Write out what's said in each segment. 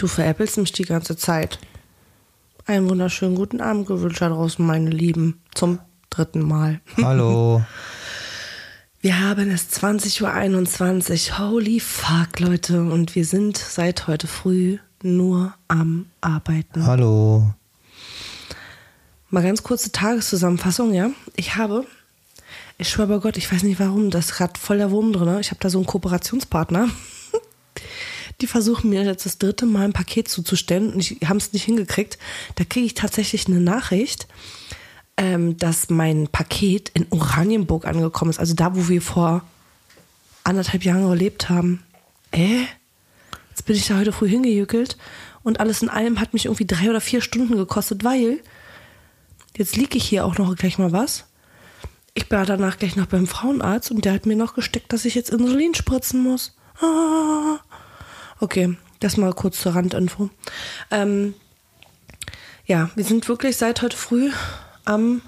Du veräppelst mich die ganze Zeit. Einen wunderschönen guten Abend gewünscht da draußen, meine Lieben. Zum dritten Mal. Hallo. Wir haben es 20.21 Uhr. Holy fuck, Leute. Und wir sind seit heute früh nur am Arbeiten. Hallo. Mal ganz kurze Tageszusammenfassung, ja. Ich habe, ich schwöre bei Gott, ich weiß nicht warum, das ist gerade voll der Wurm drin. Ich habe da so einen Kooperationspartner. Die versuchen mir jetzt das dritte Mal ein Paket zuzustellen und ich haben es nicht hingekriegt. Da kriege ich tatsächlich eine Nachricht, ähm, dass mein Paket in Oranienburg angekommen ist. Also da, wo wir vor anderthalb Jahren gelebt haben. Äh? Jetzt bin ich da heute früh hingejückelt und alles in allem hat mich irgendwie drei oder vier Stunden gekostet, weil jetzt liege ich hier auch noch gleich mal was. Ich war danach gleich noch beim Frauenarzt und der hat mir noch gesteckt, dass ich jetzt Insulin spritzen muss. Ah. Okay, das mal kurz zur Randinfo. Ähm, ja, wir sind wirklich seit heute früh am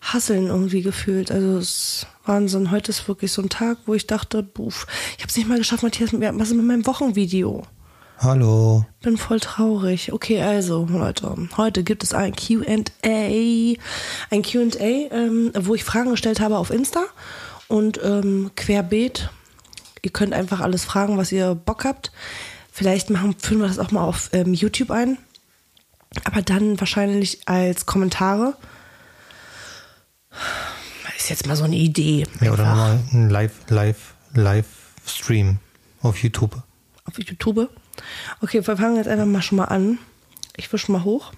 Hasseln irgendwie gefühlt. Also es ist Wahnsinn. Heute ist wirklich so ein Tag, wo ich dachte, buff, ich habe es nicht mal geschafft, Matthias, was ist mit meinem Wochenvideo? Hallo. Bin voll traurig. Okay, also Leute, heute gibt es ein Q&A, ein Q&A, ähm, wo ich Fragen gestellt habe auf Insta und ähm, querbeet Ihr könnt einfach alles fragen, was ihr Bock habt. Vielleicht machen, führen wir das auch mal auf ähm, YouTube ein. Aber dann wahrscheinlich als Kommentare. Ist jetzt mal so eine Idee. Ja, oder nochmal ein Live, Live, Live-Stream auf YouTube. Auf YouTube? Okay, wir fangen jetzt einfach mal schon mal an. Ich wische mal hoch.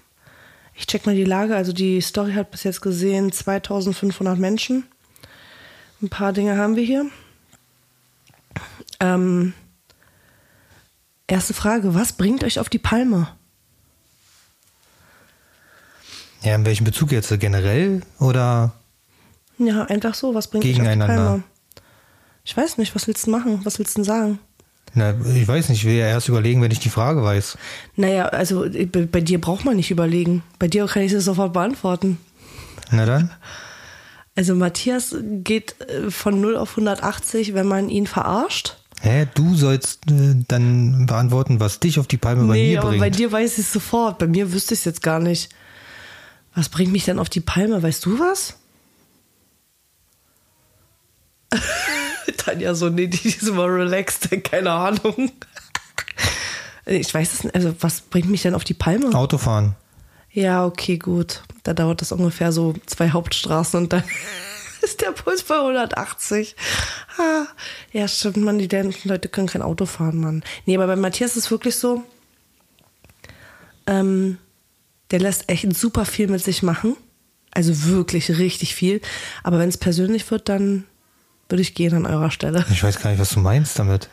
Ich check mal die Lage. Also die Story hat bis jetzt gesehen 2500 Menschen. Ein paar Dinge haben wir hier. Ähm, erste Frage, was bringt euch auf die Palme? Ja, in welchem Bezug jetzt? Generell oder? Ja, einfach so, was bringt euch auf die Palme? Ich weiß nicht, was willst du machen? Was willst du denn sagen? Na, ich weiß nicht, ich will ja erst überlegen, wenn ich die Frage weiß. Naja, also bei dir braucht man nicht überlegen. Bei dir kann ich das sofort beantworten. Na dann? Also Matthias geht äh, von 0 auf 180, wenn man ihn verarscht. Hä, du sollst äh, dann beantworten, was dich auf die Palme bei mir aber bringt. bei dir weiß ich es sofort. Bei mir wüsste ich es jetzt gar nicht. Was bringt mich denn auf die Palme? Weißt du was? Tanja so, nee, die ist immer relaxed, keine Ahnung. Ich weiß es nicht, also was bringt mich denn auf die Palme? Autofahren. Ja, okay, gut. Da dauert das ungefähr so zwei Hauptstraßen und dann ist der Puls bei 180. Ah, ja, stimmt, man, die Leute können kein Auto fahren, Mann. Nee, aber bei Matthias ist es wirklich so, ähm, der lässt echt super viel mit sich machen. Also wirklich richtig viel. Aber wenn es persönlich wird, dann würde ich gehen an eurer Stelle. Ich weiß gar nicht, was du meinst damit.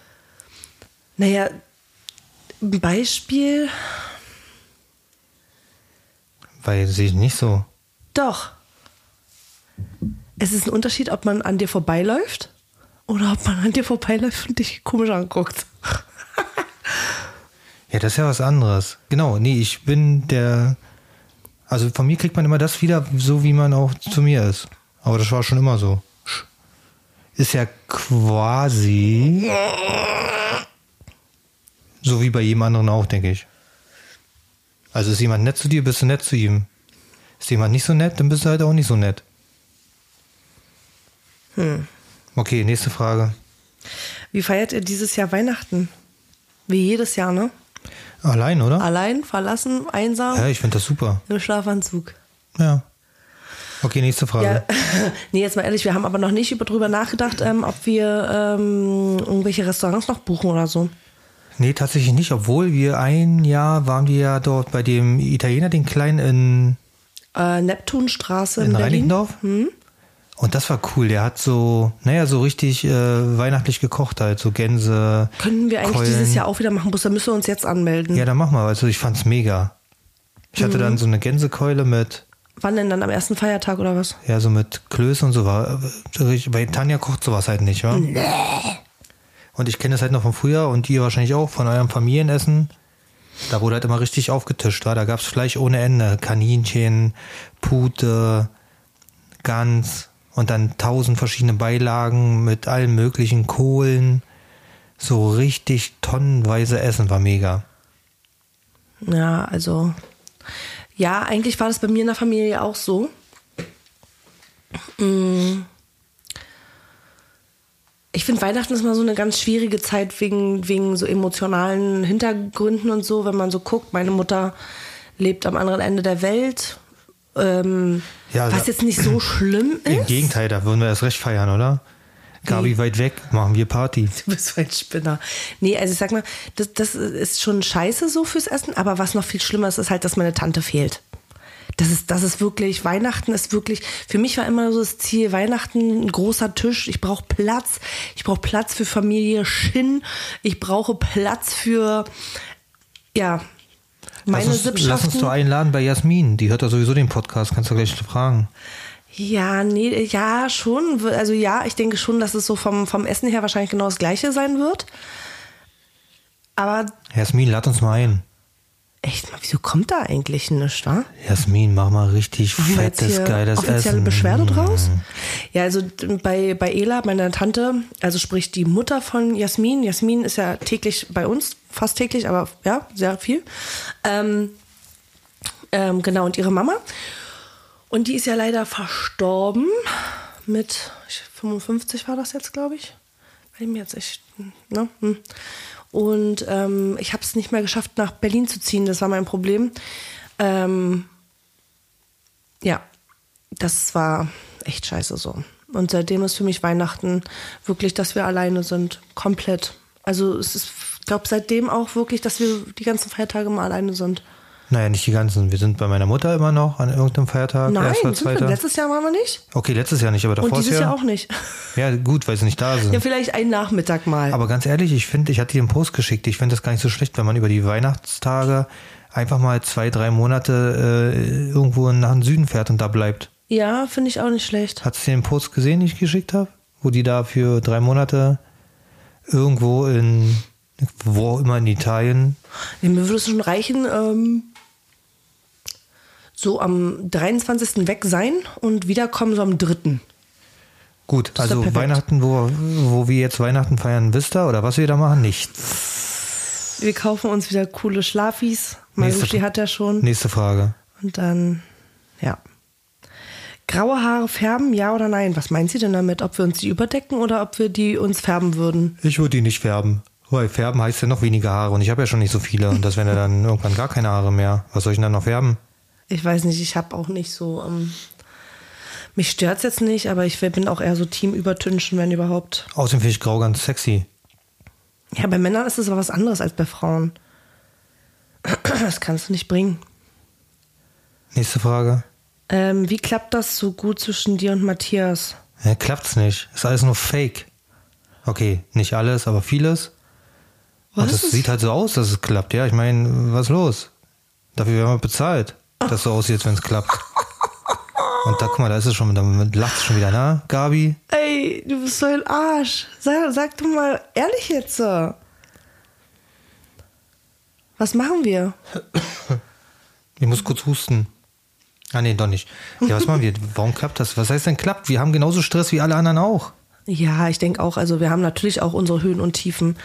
Naja, ein Beispiel. Weil sehe ich nicht so. Doch es ist ein Unterschied, ob man an dir vorbeiläuft oder ob man an dir vorbeiläuft und dich komisch anguckt. ja, das ist ja was anderes. Genau, nee, ich bin der. Also von mir kriegt man immer das wieder, so wie man auch zu mir ist. Aber das war schon immer so. Ist ja quasi so wie bei jedem anderen auch, denke ich. Also ist jemand nett zu dir, bist du nett zu ihm. Ist jemand nicht so nett, dann bist du halt auch nicht so nett. Hm. Okay, nächste Frage. Wie feiert ihr dieses Jahr Weihnachten? Wie jedes Jahr, ne? Allein, oder? Allein, verlassen, einsam. Ja, ich finde das super. Im Schlafanzug. Ja. Okay, nächste Frage. Ja, nee, jetzt mal ehrlich, wir haben aber noch nicht darüber nachgedacht, ähm, ob wir ähm, irgendwelche Restaurants noch buchen oder so. Nee, tatsächlich nicht, obwohl wir ein Jahr waren wir ja dort bei dem Italiener, den Kleinen in äh, Neptunstraße in, in Reinickendorf. Hm? Und das war cool. Der hat so, naja, so richtig äh, weihnachtlich gekocht halt, so Gänse. Können wir eigentlich Keulen. dieses Jahr auch wieder machen? Da müssen wir uns jetzt anmelden. Ja, dann machen wir. Also ich fand's mega. Ich hatte mhm. dann so eine Gänsekeule mit. Wann denn dann am ersten Feiertag oder was? Ja, so mit Klöße und so war. Bei Tanja kocht sowas halt nicht, wa? Nee. Und ich kenne das halt noch von früher und ihr wahrscheinlich auch von eurem Familienessen. Da wurde halt immer richtig aufgetischt, war. Da gab's Fleisch ohne Ende. Kaninchen, Pute, Gans, und dann tausend verschiedene Beilagen mit allen möglichen Kohlen. So richtig tonnenweise Essen war mega. Ja, also. Ja, eigentlich war das bei mir in der Familie auch so. Mm. Ich finde, Weihnachten ist mal so eine ganz schwierige Zeit wegen, wegen so emotionalen Hintergründen und so, wenn man so guckt. Meine Mutter lebt am anderen Ende der Welt. Ähm, Ja, was jetzt nicht so schlimm ist. Im Gegenteil, da würden wir erst recht feiern, oder? Gabi weit weg, machen wir Party. Du bist so ein Spinner. Nee, also ich sag mal, das, das ist schon scheiße so fürs Essen, aber was noch viel schlimmer ist, ist halt, dass meine Tante fehlt. Das ist, das ist wirklich, Weihnachten ist wirklich, für mich war immer so das Ziel, Weihnachten, ein großer Tisch, ich brauche Platz, ich brauche Platz für Familie Schinn, ich brauche Platz für, ja, meine lass, uns, lass uns Sippschaften. doch einladen bei Jasmin. Die hört ja sowieso den Podcast, kannst du gleich fragen. Ja, nee, ja, schon. Also ja, ich denke schon, dass es so vom, vom Essen her wahrscheinlich genau das gleiche sein wird. Aber Jasmin, lad uns mal ein. Echt mal, wieso kommt da eigentlich nichts, wa? Jasmin, mach mal richtig Machen fettes, hier geiles offizielle Essen. Beschwerde draus? Ja, also bei, bei Ela, meiner Tante, also sprich die Mutter von Jasmin. Jasmin ist ja täglich bei uns, fast täglich, aber ja, sehr viel. Ähm, ähm, genau, und ihre Mama. Und die ist ja leider verstorben mit ich- 55 war das jetzt, glaube ich. Ich mir jetzt echt, ne? Und ähm, ich habe es nicht mehr geschafft, nach Berlin zu ziehen. Das war mein Problem. Ähm, ja, das war echt scheiße so. Und seitdem ist für mich Weihnachten wirklich, dass wir alleine sind. Komplett. Also es ist, ich glaube, seitdem auch wirklich, dass wir die ganzen Feiertage mal alleine sind. Naja, nicht die ganzen. Wir sind bei meiner Mutter immer noch an irgendeinem Feiertag. Nein, erster, zweiter. letztes Jahr waren wir nicht. Okay, letztes Jahr nicht, aber davor Und dieses ist ja. Jahr auch nicht. Ja, gut, weil sie nicht da sind. Ja, vielleicht einen Nachmittag mal. Aber ganz ehrlich, ich finde, ich hatte dir einen Post geschickt. Ich finde das gar nicht so schlecht, wenn man über die Weihnachtstage einfach mal zwei, drei Monate äh, irgendwo nach den Süden fährt und da bleibt. ja, finde ich auch nicht schlecht. Hast du den Post gesehen, den ich geschickt habe? Wo die da für drei Monate irgendwo in, wo auch immer in Italien. Nee, mir würde es schon reichen, ähm, so am 23. weg sein und wiederkommen so am 3. Gut, Das also. Weihnachten, wo, wo wir jetzt Weihnachten feiern, wisst ihr? Oder was wir da machen? Nichts. Wir kaufen uns wieder coole Schlafis. Marushi hat ja schon. Nächste Frage. Und dann, ja. Graue Haare färben, ja oder nein? Was meint sie denn damit? Ob wir uns die überdecken oder ob wir die uns färben würden? Ich würde die nicht färben. Weil färben heißt ja noch weniger Haare und ich habe ja schon nicht so viele und das wären ja dann irgendwann gar keine Haare mehr. Was soll ich denn dann noch färben? Ich weiß nicht, ich habe auch nicht so. Ähm, mich stört's jetzt nicht, aber ich bin auch eher so Team übertünchen, wenn überhaupt. Außerdem finde ich grau ganz sexy. Ja, bei Männern ist es aber was anderes als bei Frauen. Das kannst du nicht bringen. Nächste Frage. Ähm, wie klappt das so gut zwischen dir und Matthias? Ja, klappt's nicht. Ist alles nur Fake. Okay, nicht alles, aber vieles. Was und es es? sieht halt so aus, dass es klappt. Ja, ich meine, was ist los? Dafür werden wir bezahlt, dass so aussieht, wenn es klappt. Und da, guck mal, da ist es schon, da lacht es schon wieder, na, Gabi? Ey, du bist so ein Arsch. Sag, sag doch mal ehrlich jetzt. so. Was machen wir? Ich muss kurz husten. Ah, nee, doch nicht. Ja, was machen wir? Warum klappt das? Was heißt denn klappt? Wir haben genauso Stress wie alle anderen auch. Ja, ich denke auch. Also wir haben natürlich auch unsere Höhen und Tiefen.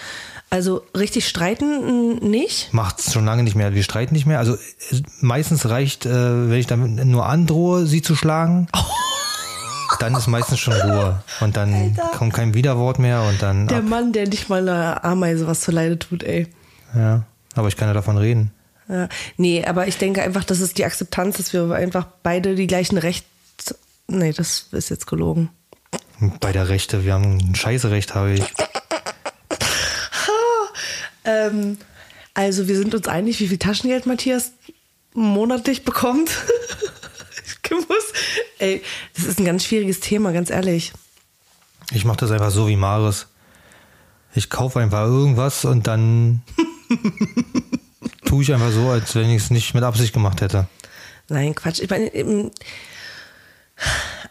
Also richtig streiten mm, nicht. Macht's schon lange nicht mehr. Wir streiten nicht mehr. Also äh, meistens reicht, äh, wenn ich damit nur androhe, sie zu schlagen. Dann ist meistens schon Ruhe. Und dann kommt kein Widerwort mehr und dann. Der Ab. Mann, der nicht mal einer Ameise was zu Leide tut, ey. Ja. Aber ich kann ja davon reden. Ja. Nee, aber ich denke einfach, das ist die Akzeptanz, dass wir einfach beide die gleichen Rechte. Nee, das ist jetzt gelogen. Bei der Rechte, wir haben ein Scheißerecht, habe ich. Ähm, also wir sind uns einig, wie viel Taschengeld Matthias monatlich bekommt. ich muss. Ey, das ist ein ganz schwieriges Thema, ganz ehrlich. Ich mache das einfach so wie Maris. Ich kaufe einfach irgendwas und dann tue ich einfach so, als wenn ich es nicht mit Absicht gemacht hätte. Nein, Quatsch. Ich meine,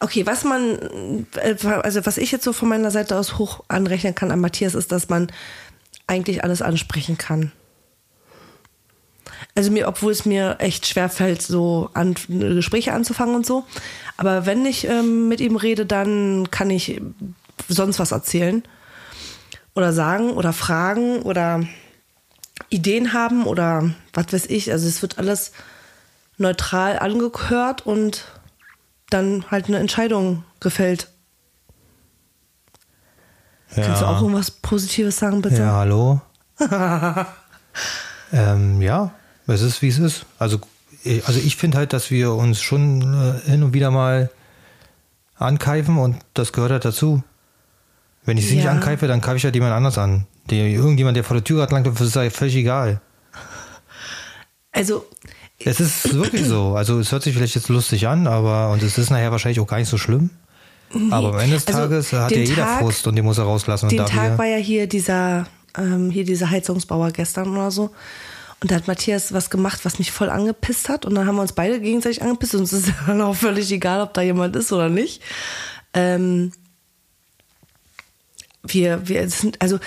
okay, was man, äh, also was ich jetzt so von meiner Seite aus hoch anrechnen kann an Matthias, ist, dass man eigentlich alles ansprechen kann. Also mir, obwohl es mir echt schwer fällt, so an, Gespräche anzufangen und so. Aber wenn ich ähm, mit ihm rede, dann kann ich sonst was erzählen. Oder sagen oder fragen oder Ideen haben oder was weiß ich. Also es wird alles neutral angehört und dann halt eine Entscheidung gefällt. Kannst du auch irgendwas Positives sagen, bitte? Ja, hallo. ähm, ja, es ist wie es ist. Also, ich- also ich finde halt, dass wir uns schon äh, hin und wieder mal ankeifen und das gehört halt dazu. Wenn ich sie nicht Ja. ankeife, dann keife ich halt jemand anders an. Der, irgendjemand, der vor der Tür gerade lang läuft, ist halt völlig egal. Also, Es ist wirklich so. Also es hört sich vielleicht jetzt lustig an, aber und es ist nachher wahrscheinlich auch gar nicht so schlimm. Aber am Ende des Also, Tages hat ja jeder Tag- Frust und den muss er rauslassen. Den Tag war ja hier dieser, ähm, hier dieser Heizungsbauer gestern oder so. Und da hat Matthias was gemacht, was mich voll angepisst hat. Und dann haben wir uns beide gegenseitig angepisst. Und uns ist dann auch völlig egal, ob da jemand ist oder nicht. Ähm, wir, wir sind, also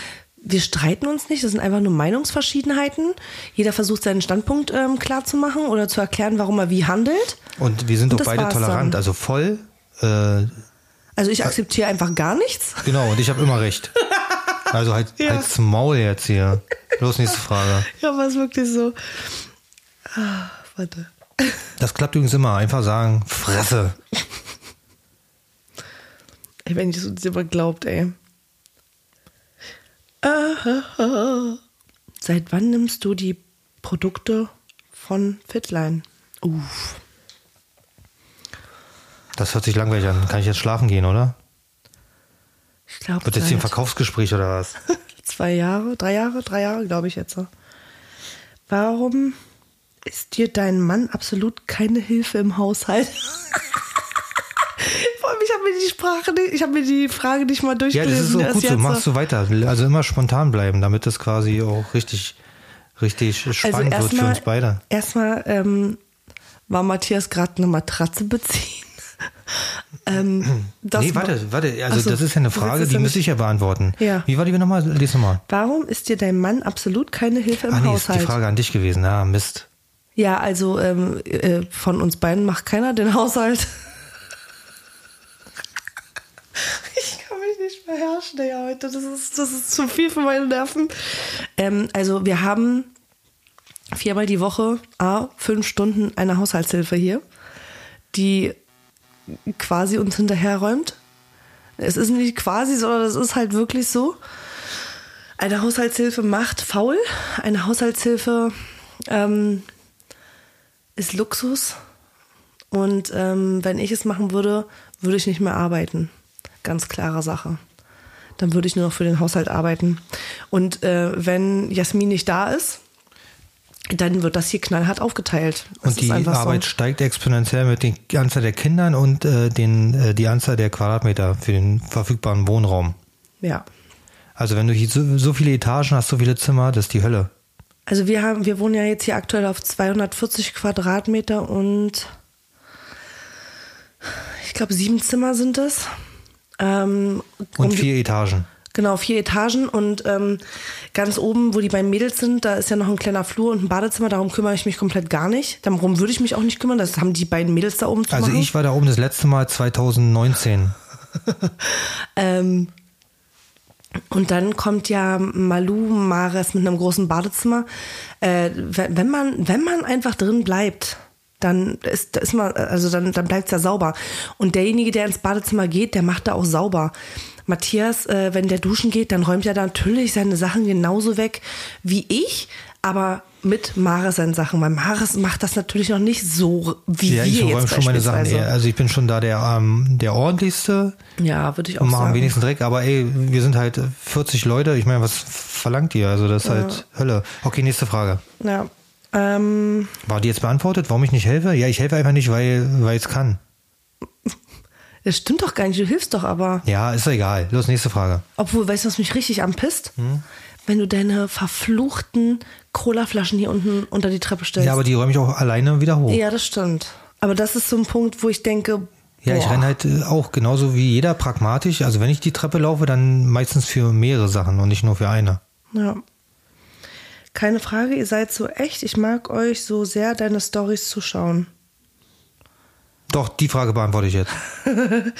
wir streiten uns nicht, das sind einfach nur Meinungsverschiedenheiten. Jeder versucht seinen Standpunkt ähm, klar zu machen oder zu erklären, warum er wie handelt. und wir sind Und doch beide tolerant, dann. also voll. Äh, Also ich akzeptiere einfach gar nichts. genau, und ich habe immer recht. Also halt, Ja. halt's Maul jetzt hier. Los, nächste Frage. Ja, aber es wirklich so. Ah, warte. Das klappt übrigens immer. Einfach sagen, Fresse. Ey, wenn ich es immer glaubt, ey. Ah, Seit wann nimmst du die Produkte von Fitline? Uff. Das hört sich langweilig an. Kann ich jetzt schlafen gehen, oder? Ich glaube, Wird jetzt hier ein Verkaufsgespräch oder was? zwei Jahre, drei Jahre, drei Jahre, glaube ich jetzt. Warum ist dir dein Mann absolut keine Hilfe im Haushalt? Ich habe mir die Sprache, ich habe mir die Frage nicht mal Ja, durchgelesen. das ist auch erst gut so. Machst du weiter. Also immer spontan bleiben, damit das quasi auch richtig, richtig spannend wird für uns beide. Erstmal ähm, war Matthias gerade eine Matratze beziehen. Ähm, nee, warte, warte. Also Ach so, das ist ja eine Frage, die müsste ich ja beantworten. Ja. Wie war die nochmal? Lies nochmal. Warum ist dir dein Mann absolut keine Hilfe im Ah nee, ist Haushalt? die Frage an dich gewesen. Ah, Mist. Ja, also ähm, äh, von uns beiden macht keiner den Haushalt. Ich kann mich nicht beherrschen, ey, heute. Das ist, das ist zu viel für meine Nerven. Ähm, also wir haben viermal die Woche, a, fünf Stunden eine Haushaltshilfe hier, die quasi uns hinterherräumt. Es ist nicht quasi, sondern es ist halt wirklich so. Eine Haushaltshilfe macht faul. Eine Haushaltshilfe ähm, ist Luxus. Und ähm, wenn ich es machen würde, würde ich nicht mehr arbeiten. Ganz klare Sache. Dann würde ich nur noch für den Haushalt arbeiten. Und äh, wenn Jasmin nicht da ist, dann wird das hier knallhart aufgeteilt. Das Und die Arbeit steigt exponentiell mit der Anzahl der Kindern und äh, den, äh, die Anzahl der Quadratmeter für den verfügbaren Wohnraum. So. Ja. Also wenn du hier so, so viele Etagen hast, so viele Zimmer, das ist die Hölle. Also wir haben, wir wohnen ja jetzt hier aktuell auf 240 Quadratmeter und ich glaube sieben Zimmer sind es. Ähm, Und um vier Etagen. Genau, vier Etagen und ähm, ganz oben, wo die beiden Mädels sind, da ist ja noch ein kleiner Flur und ein Badezimmer, darum kümmere ich mich komplett gar nicht. Darum würde ich mich auch nicht kümmern, das haben die beiden Mädels da oben zu Also machen. ich war da oben das letzte Mal 2019. Ähm, und dann kommt ja Malu Mares mit einem großen Badezimmer. Äh, wenn man, wenn man einfach drin bleibt, dann ist, ist man, also dann, dann bleibt es ja sauber. Und derjenige, der ins Badezimmer geht, der macht da auch sauber. Matthias, äh, wenn der duschen geht, dann räumt er da natürlich seine Sachen genauso weg wie ich, aber mit Mares seinen Sachen. Weil Mares macht das natürlich noch nicht so wie Ja, wir ich jetzt räume schon meine Sachen. eher. Also ich bin schon da der, ähm, der ordentlichste Ja, würde ich auch und mache am sagen. wenigsten Dreck. Aber ey, wir sind halt 40 Leute. Ich meine, was verlangt ihr? Also das ist halt Hölle. Okay, nächste Frage. Ja. Ähm, War die jetzt beantwortet? Warum ich nicht helfe? Ja, ich helfe einfach nicht, weil weil ich es kann. Das stimmt doch gar nicht, du hilfst doch aber. Ja, ist doch egal. Los, nächste Frage. Obwohl, weißt du, was mich richtig anpisst? Hm? Wenn du deine verfluchten Colaflaschen hier unten unter die Treppe stellst. Ja, aber die räume ich auch alleine wieder hoch. Ja, das stimmt. Aber das ist so ein Punkt, wo ich denke, Ja, ich renne halt äh, auch genauso wie jeder pragmatisch. Also wenn ich die Treppe laufe, dann meistens für mehrere Sachen und nicht nur für eine. Ja. Keine Frage, ihr seid so echt. Ich mag euch so sehr, deine Stories zu schauen. Doch, die Frage beantworte ich jetzt.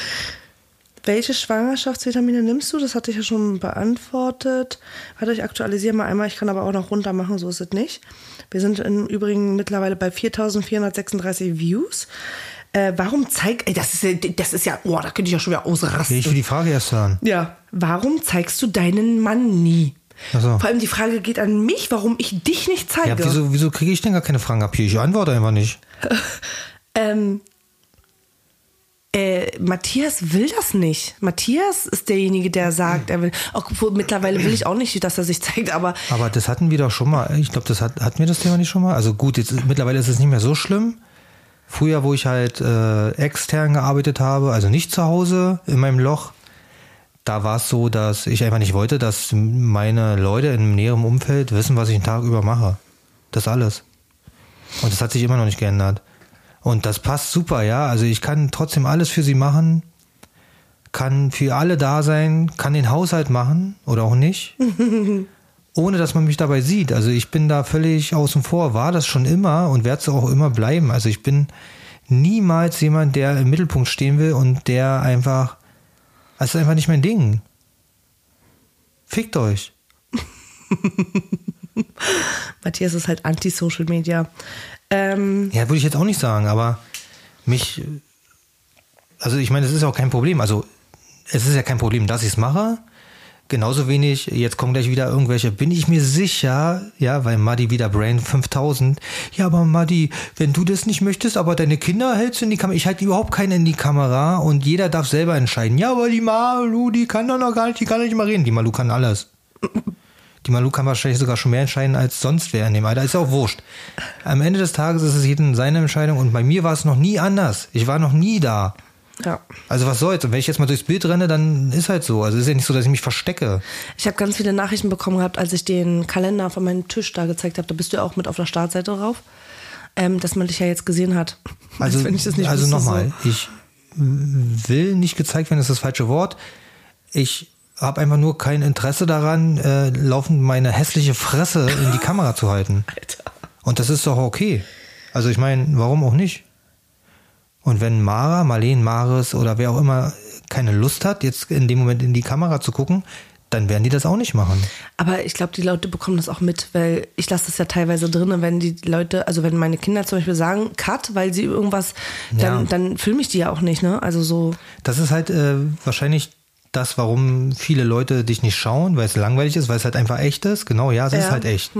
welche Schwangerschaftsvitamine nimmst du? Das hatte ich ja schon beantwortet. Warte, ich aktualisiere mal einmal. Ich kann aber auch noch runter machen, so ist es nicht. Wir sind im Übrigen mittlerweile bei 4436 Views. Äh, warum zeigt, das ist, ja- das ist ja, oh, da könnte ich ja schon wieder ausrasten. Ich will die Frage erst hören. Ja, warum zeigst du deinen Mann nie? So. Vor allem die Frage geht an mich, warum ich dich nicht zeige. Ja, wieso, wieso kriege ich denn gar keine Fragen ab hier? Ich antworte einfach nicht. Ähm, äh, Matthias will das nicht. Matthias ist derjenige, der sagt, er will. Obwohl, mittlerweile will ich auch nicht, dass er sich zeigt, aber Aber das hatten wir doch schon mal. Ich glaube, das hat, hatten wir das Thema nicht schon mal. Also gut, jetzt mittlerweile ist es nicht mehr so schlimm. Früher, wo ich halt äh, extern gearbeitet habe, also nicht zu Hause in meinem Loch, da war es so, dass ich einfach nicht wollte, dass meine Leute im näheren Umfeld wissen, was ich den Tag über mache. Das alles. Und das hat sich immer noch nicht geändert. Und das passt super, ja. Also ich kann trotzdem alles für sie machen, kann für alle da sein, kann den Haushalt machen oder auch nicht ohne dass man mich dabei sieht. Also ich bin da völlig außen vor, war das schon immer und werde es auch immer bleiben. Also ich bin niemals jemand, der im Mittelpunkt stehen will und der einfach, das ist einfach nicht mein Ding. Fickt euch. Matthias ist halt anti-Social Media. Ähm, Ja, würde ich jetzt auch nicht sagen, aber mich, also ich meine, es ist auch kein Problem. Also es ist ja kein Problem, dass ich es mache. Genauso wenig, jetzt kommen gleich wieder irgendwelche, bin ich mir sicher, ja, weil Muddy wieder Brain 5000. Ja, aber Muddy, wenn du das nicht möchtest, aber deine Kinder hältst du in die Kamera, ich halte überhaupt keinen in die Kamera und jeder darf selber entscheiden. Ja, aber die Malu, die kann doch noch gar nicht, die kann nicht mal reden. Die Malu kann alles. Die Malu kann wahrscheinlich sogar schon mehr entscheiden als sonst wer in dem Alter. Ist ja auch wurscht. Am Ende des Tages ist es jedem seine Entscheidung und bei mir war es noch nie anders. Ich war noch nie da. ja. Also was soll's? Und wenn ich jetzt mal durchs Bild renne, dann ist halt so. Also ist ja nicht so, dass ich mich verstecke. Ich habe ganz viele Nachrichten bekommen gehabt, als ich den Kalender von meinem Tisch da gezeigt habe. Da bist du ja auch mit auf der Startseite drauf. Ähm, dass man dich ja jetzt gesehen hat. Also, Als wenn ich das nicht also nochmal, ich will nicht gezeigt werden, ist das falsche Wort. Ich habe einfach nur kein Interesse daran, äh, laufend meine hässliche Fresse in die Kamera zu halten. Alter. Und das ist doch okay. Also ich meine, warum auch nicht? Und wenn Mara, Marleen, Maris oder wer auch immer keine Lust hat, jetzt in dem Moment in die Kamera zu gucken, dann werden die das auch nicht machen. Aber ich glaube, die Leute bekommen das auch mit, weil ich lasse das ja teilweise drin, wenn die Leute, also wenn meine Kinder zum Beispiel sagen, Cut, weil sie irgendwas, dann, Ja. dann filme ich die ja auch nicht, ne? Also so, Das ist halt äh, wahrscheinlich das, warum viele Leute dich nicht schauen, weil es langweilig ist, weil es halt einfach echt ist. Genau, ja, es ist Ja. halt echt.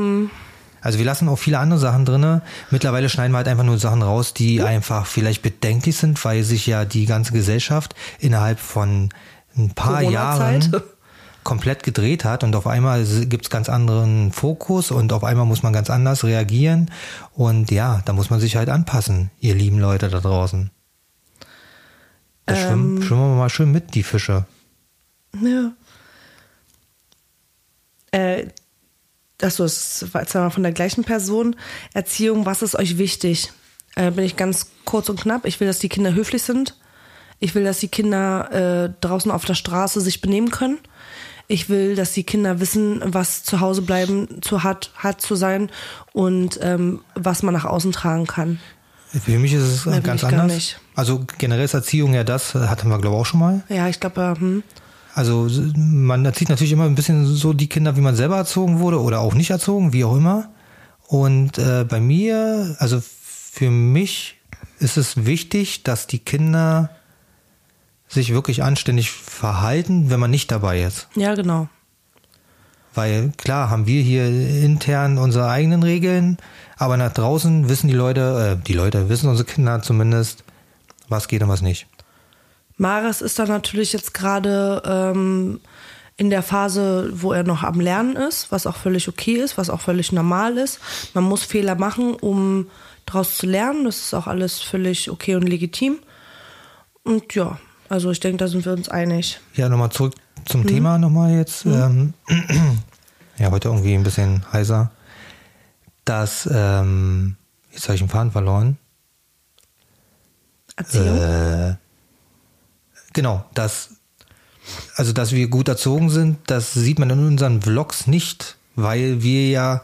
Also wir lassen auch viele andere Sachen drinne. Mittlerweile schneiden wir halt einfach nur Sachen raus, die einfach vielleicht bedenklich sind, weil sich ja die ganze Gesellschaft innerhalb von ein paar. Jahren komplett gedreht hat und auf einmal gibt es ganz anderen Fokus und auf einmal muss man ganz anders reagieren und ja, da muss man sich halt anpassen, ihr lieben Leute da draußen. Da Ähm. schwimmen, schwimmen wir mal schön mit, die Fische. Ja. Äh, Achso, das war jetzt mal von der gleichen Person. Erziehung, was ist euch wichtig? Äh, bin ich ganz kurz und knapp. Ich will, dass die Kinder höflich sind. Ich will, dass die Kinder äh, draußen auf der Straße sich benehmen können. Ich will, dass die Kinder wissen, was zu Hause bleiben zu hat, hat zu sein und ähm, was man nach außen tragen kann. Für mich ist es will ganz anders. Also generell ist Erziehung ja das, hatten wir glaube ich auch schon mal. Ja, ich glaube, hm. Also man erzieht natürlich immer ein bisschen so die Kinder, wie man selber erzogen wurde oder auch nicht erzogen, wie auch immer. Und äh, bei mir, also für mich ist es wichtig, dass die Kinder sich wirklich anständig verhalten, wenn man nicht dabei ist. ja, genau. Weil klar haben wir hier intern unsere eigenen Regeln, aber nach draußen wissen die Leute, äh, die Leute wissen unsere Kinder zumindest, was geht und was nicht. Maris ist dann natürlich jetzt gerade ähm, in der Phase, wo er noch am Lernen ist, was auch völlig okay ist, was auch völlig normal ist. Man muss Fehler machen, um daraus zu lernen. Das ist auch alles völlig okay und legitim. Und ja, also ich denke, da sind wir uns einig. Ja, nochmal zurück zum Thema nochmal jetzt. Ähm, ja, heute irgendwie ein bisschen heiser. Dass, ähm, jetzt habe ich den Faden verloren. Erziehung. Äh, genau, dass, also dass wir gut erzogen sind, das sieht man in unseren Vlogs nicht, weil wir ja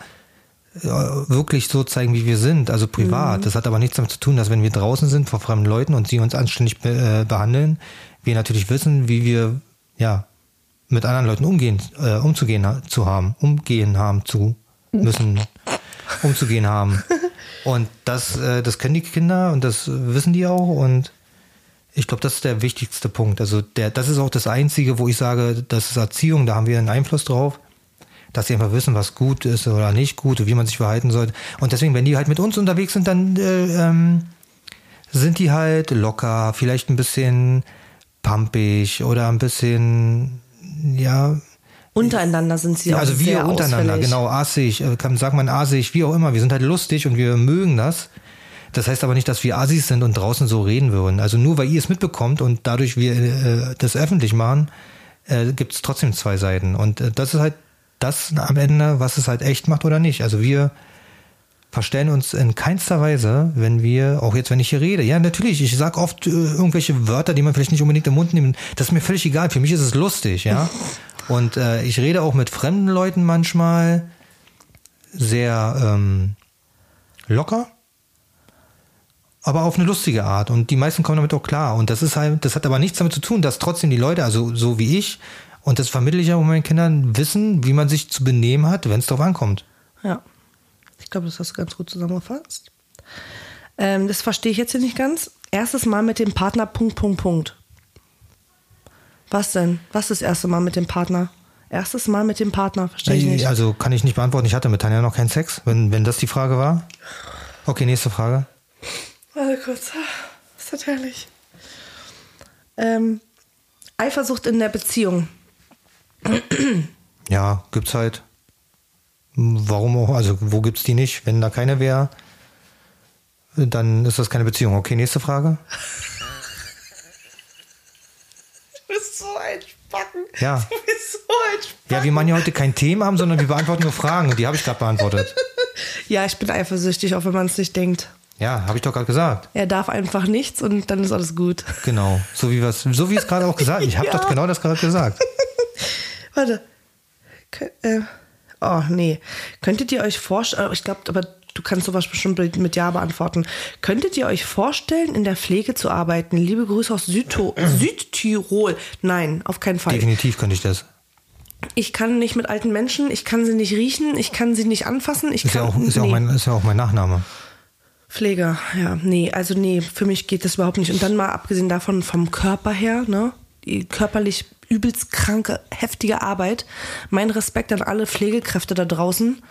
äh, wirklich so zeigen, wie wir sind, also privat. Das hat aber nichts damit zu tun, dass wenn wir draußen sind vor fremden Leuten und sie uns anständig be äh, behandeln, wir natürlich wissen, wie wir ja mit anderen Leuten umgehen, äh, umzugehen zu haben, umgehen haben zu müssen, umzugehen haben. Und das, äh, das können die Kinder und das wissen die auch und ich glaube, das ist der wichtigste Punkt. Also der, das ist auch das Einzige, wo ich sage, das ist Erziehung, da haben wir einen Einfluss drauf, dass sie einfach wissen, was gut ist oder nicht gut, wie man sich verhalten sollte. Und deswegen, wenn die halt mit uns unterwegs sind, dann äh, ähm, sind die halt locker, vielleicht ein bisschen pumpig oder ein bisschen, ja, Untereinander sind sie ja, auch also wir untereinander, ausfällig. genau, assig, äh, kann, sagt man assig, wie auch immer. Wir sind halt lustig und wir mögen das. Das heißt aber nicht, dass wir Assis sind und draußen so reden würden. Also nur weil ihr es mitbekommt und dadurch wir äh, das öffentlich machen, äh, gibt es trotzdem zwei Seiten. Und äh, das ist halt das am Ende, was es halt echt macht oder nicht. Also wir verstellen uns in keinster Weise, wenn wir, auch jetzt, wenn ich hier rede. Ja, natürlich, ich sag oft äh, irgendwelche Wörter, die man vielleicht nicht unbedingt im Mund nimmt. Das ist mir völlig egal. Für mich ist es lustig, ja. Und äh, ich rede auch mit fremden Leuten manchmal sehr ähm, locker, aber auf eine lustige Art. Und die meisten kommen damit auch klar. Und das ist halt, das hat aber nichts damit zu tun, dass trotzdem die Leute, also so wie ich, und das vermittle ich auch meinen Kindern, wissen, wie man sich zu benehmen hat, wenn es darauf ankommt. Ja. Ich glaube, das hast du ganz gut zusammengefasst. Ähm, das verstehe ich jetzt hier nicht ganz. Erstes Mal mit dem Partner, Punkt, Punkt, Punkt. Was denn? Was ist das erste Mal mit dem Partner? Erstes Mal mit dem Partner, verstehe ich nicht. Also kann ich nicht beantworten. Ich hatte mit Tanja noch keinen Sex, wenn, wenn das die Frage war. Okay, nächste Frage. Warte kurz. Ist das herrlich. Ähm, Eifersucht in der Beziehung. Ja, gibt's halt. Warum auch? Also, wo gibt's die nicht? Wenn da keine wäre, dann ist das keine Beziehung. Okay, nächste Frage. Du bist so ein Spacken. Ja. Du bist so ein Spacken. Ja, wir machen ja heute kein Thema haben, sondern wir beantworten nur Fragen und die habe ich gerade beantwortet. Ja, ich bin eifersüchtig, auch wenn man es nicht denkt. Ja, habe ich doch gerade gesagt. Er darf einfach nichts und dann ist alles gut. Genau. So wie wir's, so wie es gerade auch gesagt. Ich habe Ja. doch genau das gerade gesagt. Warte. Äh, oh, nee. Könntet ihr euch vorstellen, ich glaube, aber du kannst sowas bestimmt mit Ja beantworten. Könntet ihr euch vorstellen, in der Pflege zu arbeiten? Liebe Grüße aus Südto Südtirol. Nein, auf keinen Fall. Definitiv könnte ich das. Ich kann nicht mit alten Menschen, ich kann sie nicht riechen, ich kann sie nicht anfassen. Ich Ist ja kann, auch, ist ja auch, nee. mein, ist ja auch mein Nachname. Pfleger, ja, nee, also nee, für mich geht das überhaupt nicht. Und dann mal abgesehen davon vom Körper her, ne, die körperlich übelst kranke, heftige Arbeit. Mein Respekt an alle Pflegekräfte da draußen.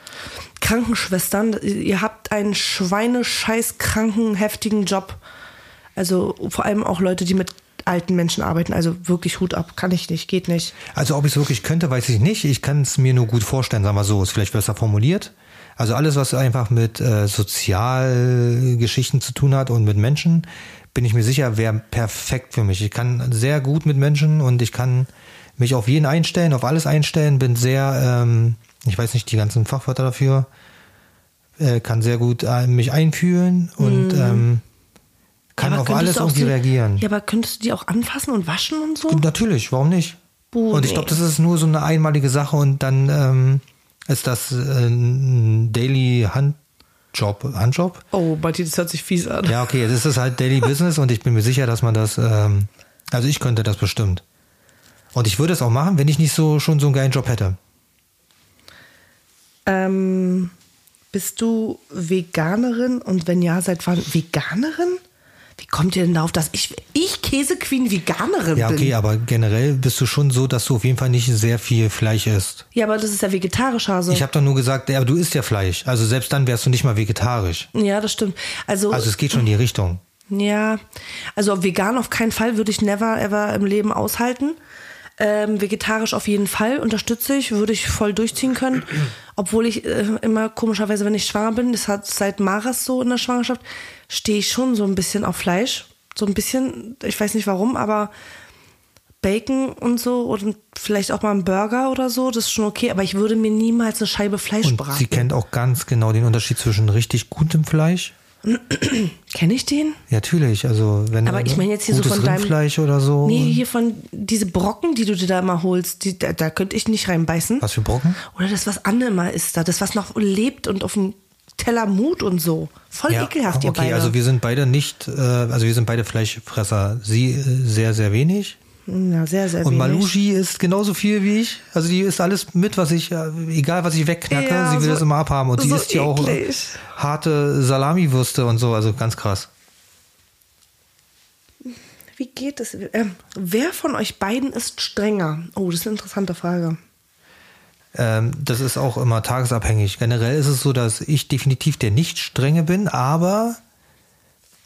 Krankenschwestern, ihr habt einen schweinescheiß kranken, heftigen Job. Also vor allem auch Leute, die mit alten Menschen arbeiten. Also wirklich Hut ab, kann ich nicht, geht nicht. Also ob ich es wirklich könnte, weiß ich nicht. Ich kann es mir nur gut vorstellen, sagen wir so, ist vielleicht besser formuliert. Also alles, was einfach mit äh, Sozialgeschichten zu tun hat und mit Menschen, bin ich mir sicher, wäre perfekt für mich. Ich kann sehr gut mit Menschen und ich kann mich auf jeden einstellen, auf alles einstellen, bin sehr, ähm, ich weiß nicht die ganzen Fachwörter dafür, äh, kann sehr gut äh, mich einfühlen und ähm, kann. Ja, auf alles irgendwie sie- reagieren. Ja, aber könntest du die auch anfassen und waschen und so? Natürlich, warum nicht? Buh, und ich glaube, das ist nur so eine einmalige Sache und dann ähm, ist das äh, ein Daily Handjob. Handjob? Oh, Martin, das hört sich fies an. Ja, okay, das ist halt Daily Business und ich bin mir sicher, dass man das, ähm, also ich könnte das bestimmt. Und ich würde es auch machen, wenn ich nicht so schon so einen geilen Job hätte. Ähm, bist du Veganerin und wenn ja, seit wann? Veganerin? Wie kommt ihr denn darauf, dass ich, ich Käsequeen Veganerin Ja, okay, bin? aber generell bist du schon so, dass du auf jeden Fall nicht sehr viel Fleisch isst. Ja, aber das ist ja vegetarisch, also. Ich habe doch nur gesagt, ja, aber du isst ja Fleisch. Also selbst dann wärst du nicht mal vegetarisch. ja, das stimmt. Also, Also es geht schon in die Richtung. ja, also vegan auf keinen Fall würde ich never ever im Leben aushalten. Ähm, vegetarisch auf jeden Fall unterstütze ich, würde ich voll durchziehen können. Obwohl ich äh, immer komischerweise, wenn ich schwanger bin, das hat seit Maras so in der Schwangerschaft, stehe ich schon so ein bisschen auf Fleisch. So ein bisschen, ich weiß nicht warum, aber Bacon und so und vielleicht auch mal ein Burger oder so, das ist schon okay. Aber ich würde mir niemals eine Scheibe Fleisch Und braten. sie kennt auch ganz genau den Unterschied zwischen richtig gutem Fleisch. Kenne ich den? Ja, natürlich. Also wenn Aber ich meine jetzt hier so von deinem- Rindfleisch oder so. Nee, hier von diese Brocken, die du dir da immer holst, die, da, da könnte ich nicht reinbeißen. Was für Brocken? Oder das, was Anne immer ist da, das, was noch lebt und auf dem Teller Mut und so. Voll ekelhaft, ihr okay, beide. also wir sind beide nicht, äh, also wir sind beide Fleischfresser. Sie äh, sehr, sehr wenig. Ja, sehr, sehr Und wenig. Malushi ist genauso viel wie ich. Also die isst alles mit, was ich, äh, egal was ich wegknacke, Ja, sie will so- das immer abhaben. Und die so isst ja auch äh, harte Salamiwürste und so, also ganz krass. Wie geht es? Ähm, wer von euch beiden ist strenger? Oh, das ist eine interessante Frage. Ähm, das ist auch immer tagesabhängig. Generell ist es so, dass ich definitiv der nicht strenge bin, aber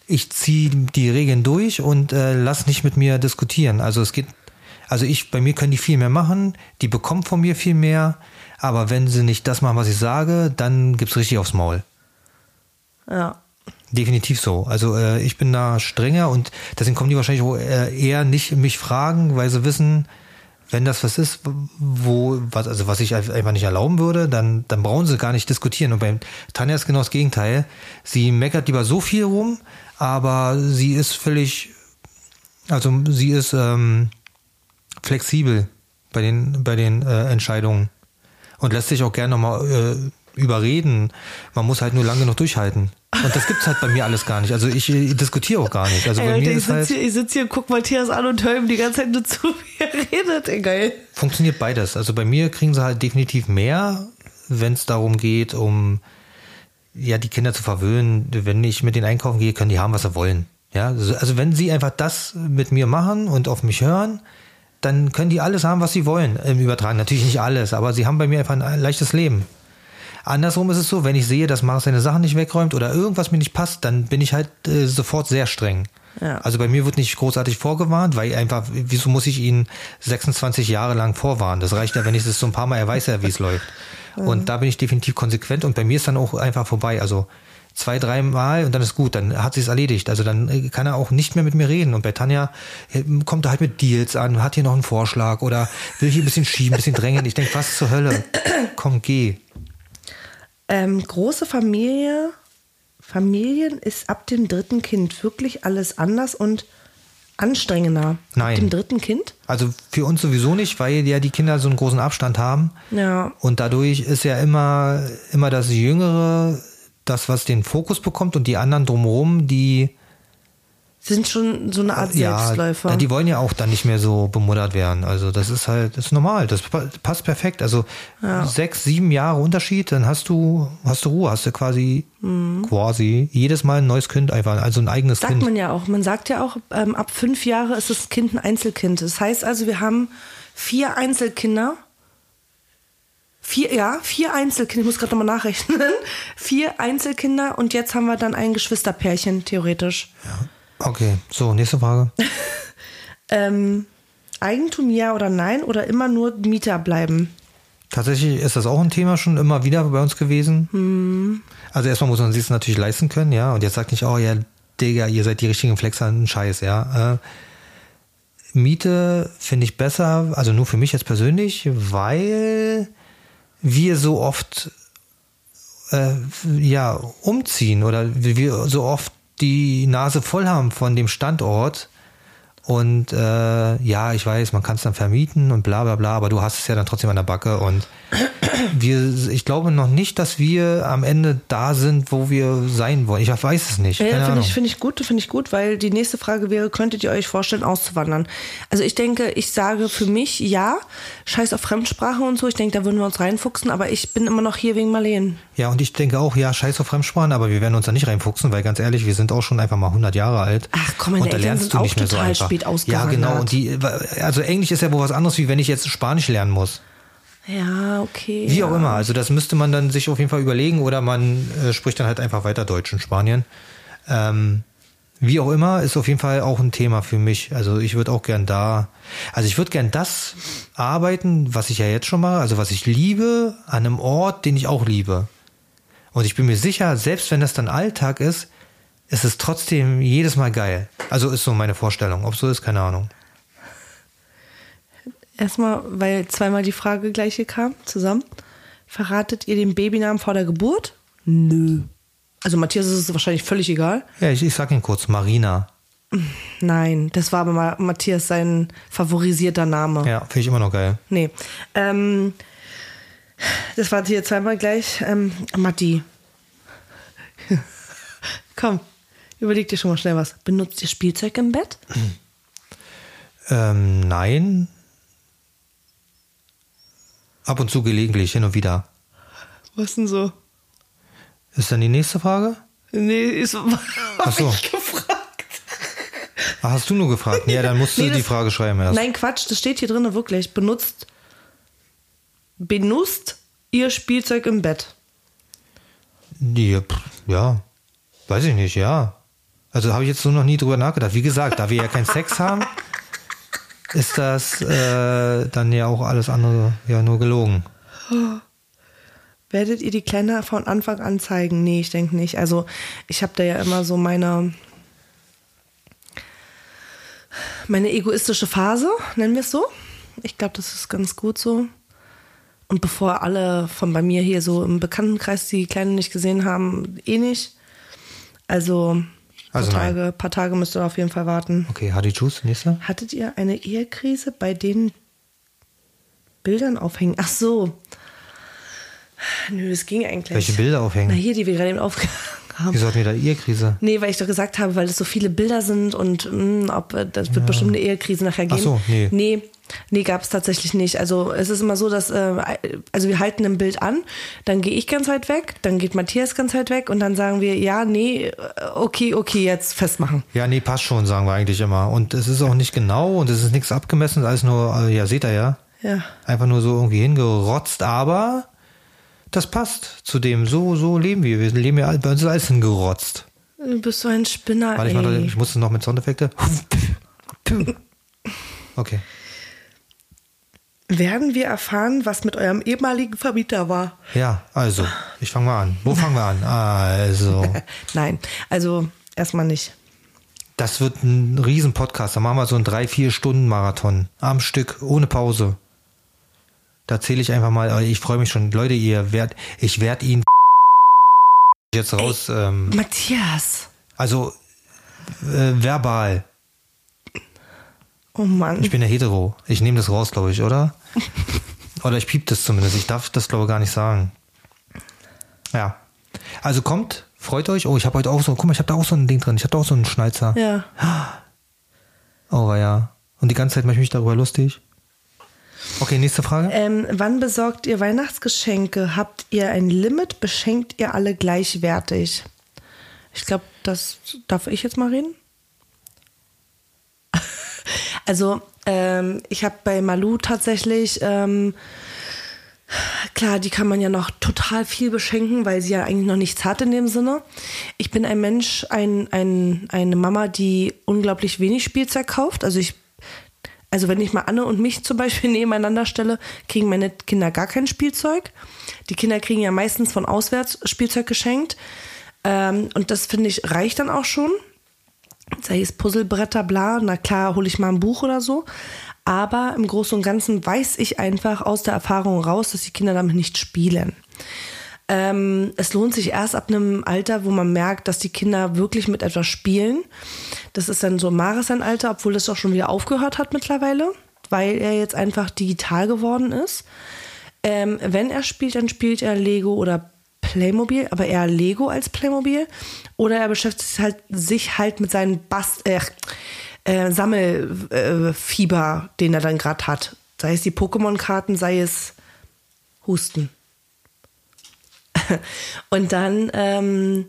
ich ziehe die Regeln durch und äh, lass nicht mit mir diskutieren. Also es geht, also ich, bei mir können die viel mehr machen, die bekommen von mir viel mehr, aber wenn sie nicht das machen, was ich sage, dann gibt's richtig aufs Maul. Ja. Definitiv so. Also äh, ich bin da strenger und deswegen kommen die wahrscheinlich äh, eher nicht mich fragen, weil sie wissen, wenn das was ist, wo, was, also was ich einfach nicht erlauben würde, dann, dann brauchen sie gar nicht diskutieren. Und bei Tanja ist genau das Gegenteil. Sie meckert lieber so viel rum, aber sie ist völlig, also sie ist ähm, flexibel bei den, bei den äh, Entscheidungen und lässt sich auch gerne nochmal äh, überreden. Man muss halt nur lange genug durchhalten. Und das gibt's halt bei mir alles gar nicht. Also ich, äh, diskutiere auch gar nicht. Also Ey, bei mir ich ist halt, sitze hier, ich sitz hier und guck Matthias an und höre ihm die ganze Zeit nur zu, wie er redet. Ey, geil. funktioniert beides. Also bei mir kriegen sie halt definitiv mehr, wenn es darum geht, um ja die Kinder zu verwöhnen. Wenn ich mit denen einkaufen gehe, können die haben, was sie wollen. Ja, also wenn sie einfach das mit mir machen und auf mich hören, dann können die alles haben, was sie wollen im Übertragen. Natürlich nicht alles, aber sie haben bei mir einfach ein leichtes Leben. Andersrum ist es so, wenn ich sehe, dass Mars seine Sachen nicht wegräumt oder irgendwas mir nicht passt, dann bin ich halt äh, sofort sehr streng. Ja. Also bei mir wird nicht großartig vorgewarnt, weil einfach, wieso muss ich ihn 26 Jahre lang vorwarnen? Das reicht ja, wenn ich es so ein paar Mal, er weiß ja, wie es läuft. Und da bin ich definitiv konsequent und bei mir ist dann auch einfach vorbei. Also zwei, drei Mal und dann ist gut, dann hat sie es erledigt. Also dann äh, kann er auch nicht mehr mit mir reden. Und bei Tanja äh, kommt er halt mit Deals an, hat hier noch einen Vorschlag oder will hier ein bisschen schieben, ein bisschen drängen. Ich denke, was zur Hölle? Komm, geh. Ähm, große Familie, Familien ist ab dem dritten Kind wirklich alles anders und anstrengender. Nein. Ab dem dritten Kind? Also für uns sowieso nicht, weil ja die Kinder so einen großen Abstand haben. Ja. Und dadurch ist ja immer, immer das Jüngere, das, was den Fokus bekommt und die anderen drumherum, die Sind schon so eine Art Selbstläufer. Ja, die wollen ja auch dann nicht mehr so bemuttert werden. Also das ist halt, das ist normal, das pa- passt perfekt. Also sechs, sieben Jahre Unterschied, dann hast du, hast du Ruhe, hast du quasi, quasi jedes Mal ein neues Kind einfach, also ein eigenes Sagt Kind. man ja auch. Man sagt ja auch, ähm, ab fünf Jahre ist das Kind ein Einzelkind. Das heißt also, wir haben vier Einzelkinder. Vier, ja, vier Einzelkinder. Ich muss gerade nochmal nachrechnen. Vier Einzelkinder und jetzt haben wir dann ein Geschwisterpärchen, theoretisch. Okay, so, nächste Frage. Ähm, Eigentum ja oder nein oder immer nur Mieter bleiben? Tatsächlich ist das auch ein Thema schon immer wieder bei uns gewesen. Hm. Also erstmal muss man sich es natürlich leisten können, ja. Und jetzt sagt nicht, oh ja, Digga, ihr seid die richtigen Flexer, ein Scheiß, ja. Äh, Miete finde ich besser, also nur für mich jetzt persönlich, weil wir so oft äh, ja umziehen oder wir so oft die Nase voll haben von dem Standort. Und äh, ja, ich weiß, man kann es dann vermieten und bla bla bla, aber du hast es ja dann trotzdem an der Backe. Und wir, ich glaube noch nicht, dass wir am Ende da sind, wo wir sein wollen. Ich weiß es nicht. Ja, finde ich, finde ich gut, finde ich gut, weil die nächste Frage wäre, könntet ihr euch vorstellen, auszuwandern? Also ich denke, ich sage für mich ja, scheiß auf Fremdsprache und so, ich denke, da würden wir uns reinfuchsen, aber ich bin immer noch hier wegen Marleen. Ja, und ich denke auch, ja, scheiß auf Fremdsprachen, aber wir werden uns da nicht reinfuchsen, weil ganz ehrlich, wir sind auch schon einfach mal 100 Jahre alt. Ach, komm, meine und da Eltern lernst du auch nicht mehr so einfach. Spät Ja, ausgewandert. genau. Und die, also Englisch ist ja wohl was anderes, wie wenn ich jetzt Spanisch lernen muss. Ja, okay. Wie ja. auch immer. Also das müsste man dann sich auf jeden Fall überlegen oder man äh, spricht dann halt einfach weiter Deutsch in Spanien. Ähm, wie auch immer, ist auf jeden Fall auch ein Thema für mich. Also ich würde auch gern da, also ich würde gern das arbeiten, was ich ja jetzt schon mache, also was ich liebe, an einem Ort, den ich auch liebe. Und ich bin mir sicher, selbst wenn das dann Alltag ist, ist es trotzdem jedes Mal geil. Also ist so meine Vorstellung. Ob so ist, keine Ahnung. Erstmal, weil zweimal die Frage gleiche kam, zusammen. Verratet ihr den Babynamen vor der Geburt? Nö. Also Matthias ist es wahrscheinlich völlig egal. Ja, ich, ich sag ihn kurz, Marina. Nein, das war aber Ma- Matthias sein favorisierter Name. Ja, finde ich immer noch geil. Nee. Ähm, das war hier zweimal gleich. Ähm, Matti. Komm, überleg dir schon mal schnell was. Benutzt ihr Spielzeug im Bett? Ähm, nein. Ab und zu gelegentlich, hin und wieder. Was denn so? Ist dann die nächste Frage? Nee, ist Ach so. ich gefragt. Ach, hast du nur gefragt? Ja, dann musst du Nee, die Frage schreiben erst. Nein, Quatsch, das steht hier drin wirklich. Benutzt, benutzt ihr Spielzeug im Bett. Die, pff, ja, weiß ich nicht, ja. Also habe ich jetzt so noch nie drüber nachgedacht. Wie gesagt, da wir ja keinen Sex haben, ist das äh, dann ja auch alles andere ja nur gelogen. Werdet ihr die Kleine von Anfang an zeigen? Nee, ich denke nicht. Also ich habe da ja immer so meine meine egoistische Phase, nennen wir es so. Ich glaube, das ist ganz gut so. Und bevor alle von bei mir hier so im Bekanntenkreis die Kleine nicht gesehen haben, eh nicht. Also, paar, Also nein. Tage, paar Tage müsst ihr auf jeden Fall warten. Okay, Hadi Juice, nächste. Hattet ihr eine Ehekrise bei den Bildern aufhängen? Ach so. Nö, es ging eigentlich. Welche Bilder aufhängen? Na, hier, die wir gerade eben aufgehangen haben. Wieso hatten wir da Ehekrise? Nee, weil ich doch gesagt habe, weil es so viele Bilder sind und mh, ob äh, das wird bestimmt eine Ehekrise nachher geben. Ach so, nee. Nee, nee gab es tatsächlich nicht. Also es ist immer so, dass, äh, also wir halten ein Bild an, dann gehe ich ganz weit weg, dann geht Matthias ganz weit weg und dann sagen wir, ja, nee, äh, okay, okay, jetzt festmachen. Ja, nee, passt schon, sagen wir eigentlich immer. Und es ist auch nicht genau und es ist nichts abgemessen, alles nur, äh, ja, seht ihr ja. Ja. Einfach nur so irgendwie hingerotzt, aber das passt zu dem. So, so leben wir. Wir leben ja, bei uns ist alles hingerotzt. Du bist so ein Spinner, Warte, ich, ich musste noch mit Soundeffekte. Okay. Werden wir erfahren, was mit eurem ehemaligen Vermieter war? Ja, also, ich fange mal an. Wo fangen wir an? Also, Nein, also erstmal nicht. das wird ein riesen Podcast. Da machen wir so einen drei, vier Stunden Marathon. Am Stück, ohne Pause. Da zähle ich einfach mal, ich freue mich schon. Leute, ihr werdet, ich werde ihn jetzt raus, ähm, Matthias. also äh, verbal. Oh Mann. Ich bin ja hetero. Ich nehme das raus, glaube ich, oder? oder ich piep das zumindest. Ich darf das, glaube ich, gar nicht sagen. Ja. Also kommt, freut euch. Oh, ich habe heute auch so, guck mal, ich habe da auch so ein Ding drin. Ich habe da auch so einen Schnalzer. ja. Oh, ja. Und die ganze Zeit mache ich mich darüber lustig. Okay, nächste Frage. Ähm, wann besorgt ihr Weihnachtsgeschenke? Habt ihr ein Limit? Beschenkt ihr alle gleichwertig? Ich glaube, das darf ich jetzt mal reden. Also, ähm, ich habe bei Malu tatsächlich, ähm, klar, die kann man ja noch total viel beschenken, weil sie ja eigentlich noch nichts hat in dem Sinne. Ich bin ein Mensch, ein, ein, eine Mama, die unglaublich wenig Spielzeug kauft. Also ich also wenn ich mal Anne und mich zum Beispiel nebeneinander stelle, kriegen meine Kinder gar kein Spielzeug. Die Kinder kriegen ja meistens von auswärts Spielzeug geschenkt. Ähm, und das finde ich reicht dann auch schon. Sei es Puzzlebretter, bla, na klar, hole ich mal ein Buch oder so. Aber im Großen und Ganzen weiß ich einfach aus der Erfahrung raus, dass die Kinder damit nicht spielen. Ähm, es lohnt sich erst ab einem Alter, wo man merkt, dass die Kinder wirklich mit etwas spielen. Das ist dann so Maris ein Alter, obwohl das auch schon wieder aufgehört hat mittlerweile, weil er jetzt einfach digital geworden ist. Ähm, wenn er spielt, dann spielt er Lego oder Playmobil, aber eher Lego als Playmobil. Oder er beschäftigt sich halt, sich halt mit seinen Bast äh, äh, Sammelfieber, äh, den er dann gerade hat. Sei es die Pokémon-Karten, sei es Husten. Und dann ähm,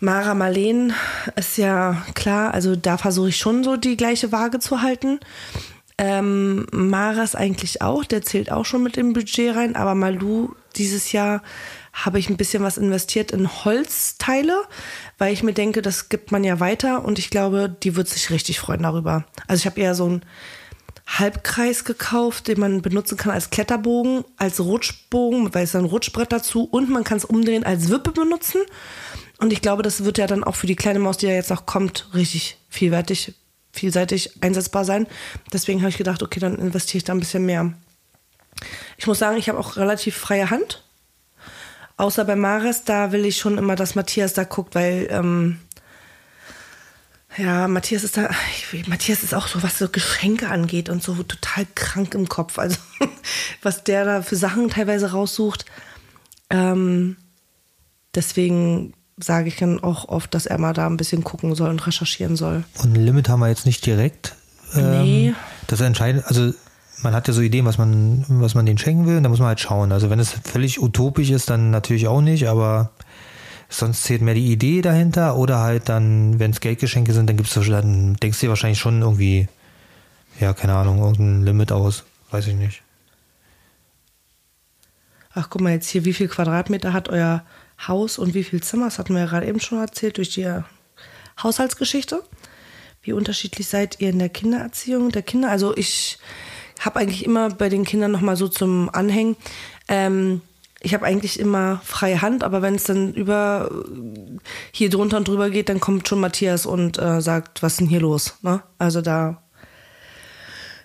Mara Marleen ist ja klar, also da versuche ich schon so die gleiche Waage zu halten. Ähm, Maras eigentlich auch, der zählt auch schon mit dem Budget rein, aber Malu dieses Jahr habe ich ein bisschen was investiert in Holzteile, weil ich mir denke, das gibt man ja weiter und ich glaube, die wird sich richtig freuen darüber. Also ich habe eher so einen Halbkreis gekauft, den man benutzen kann als Kletterbogen, als Rutschbogen, weil es ein Rutschbrett dazu und man kann es umdrehen als Wippe benutzen. Und ich glaube, das wird ja dann auch für die kleine Maus, die ja jetzt noch kommt, richtig vielwertig, vielseitig einsetzbar sein. Deswegen habe ich gedacht, okay, dann investiere ich da ein bisschen mehr. Ich muss sagen, ich habe auch relativ freie Hand. Außer bei Maris, da will ich schon immer, dass Matthias da guckt, weil ähm, ja, Matthias ist da, ich, Matthias ist auch so, was so Geschenke angeht und so total krank im Kopf. Also was der da für Sachen teilweise raussucht. Ähm, deswegen sage ich dann auch oft, dass er mal da ein bisschen gucken soll und recherchieren soll. Und ein Limit haben wir jetzt nicht direkt. Ähm, Nee. Das entscheidet, also man hat ja so Ideen, was man, was man denen schenken will, und da muss man halt schauen. Also wenn es völlig utopisch ist, dann natürlich auch nicht, aber sonst zählt mehr die Idee dahinter oder halt dann, wenn es Geldgeschenke sind, dann gibt's dann denkst du dir wahrscheinlich schon irgendwie, ja, keine Ahnung, irgendein Limit aus, weiß ich nicht. Ach, guck mal jetzt hier, wie viel Quadratmeter hat euer Haus und wie viel Zimmer? Das hatten wir ja gerade eben schon erzählt durch die Haushaltsgeschichte. Wie unterschiedlich seid ihr in der Kindererziehung der Kinder? Also ich habe eigentlich immer bei den Kindern noch mal so zum Anhängen. Ähm, ich habe eigentlich immer freie Hand, aber wenn es dann über hier drunter und drüber geht, dann kommt schon Matthias und äh, sagt, was ist denn hier los? Ne? Also da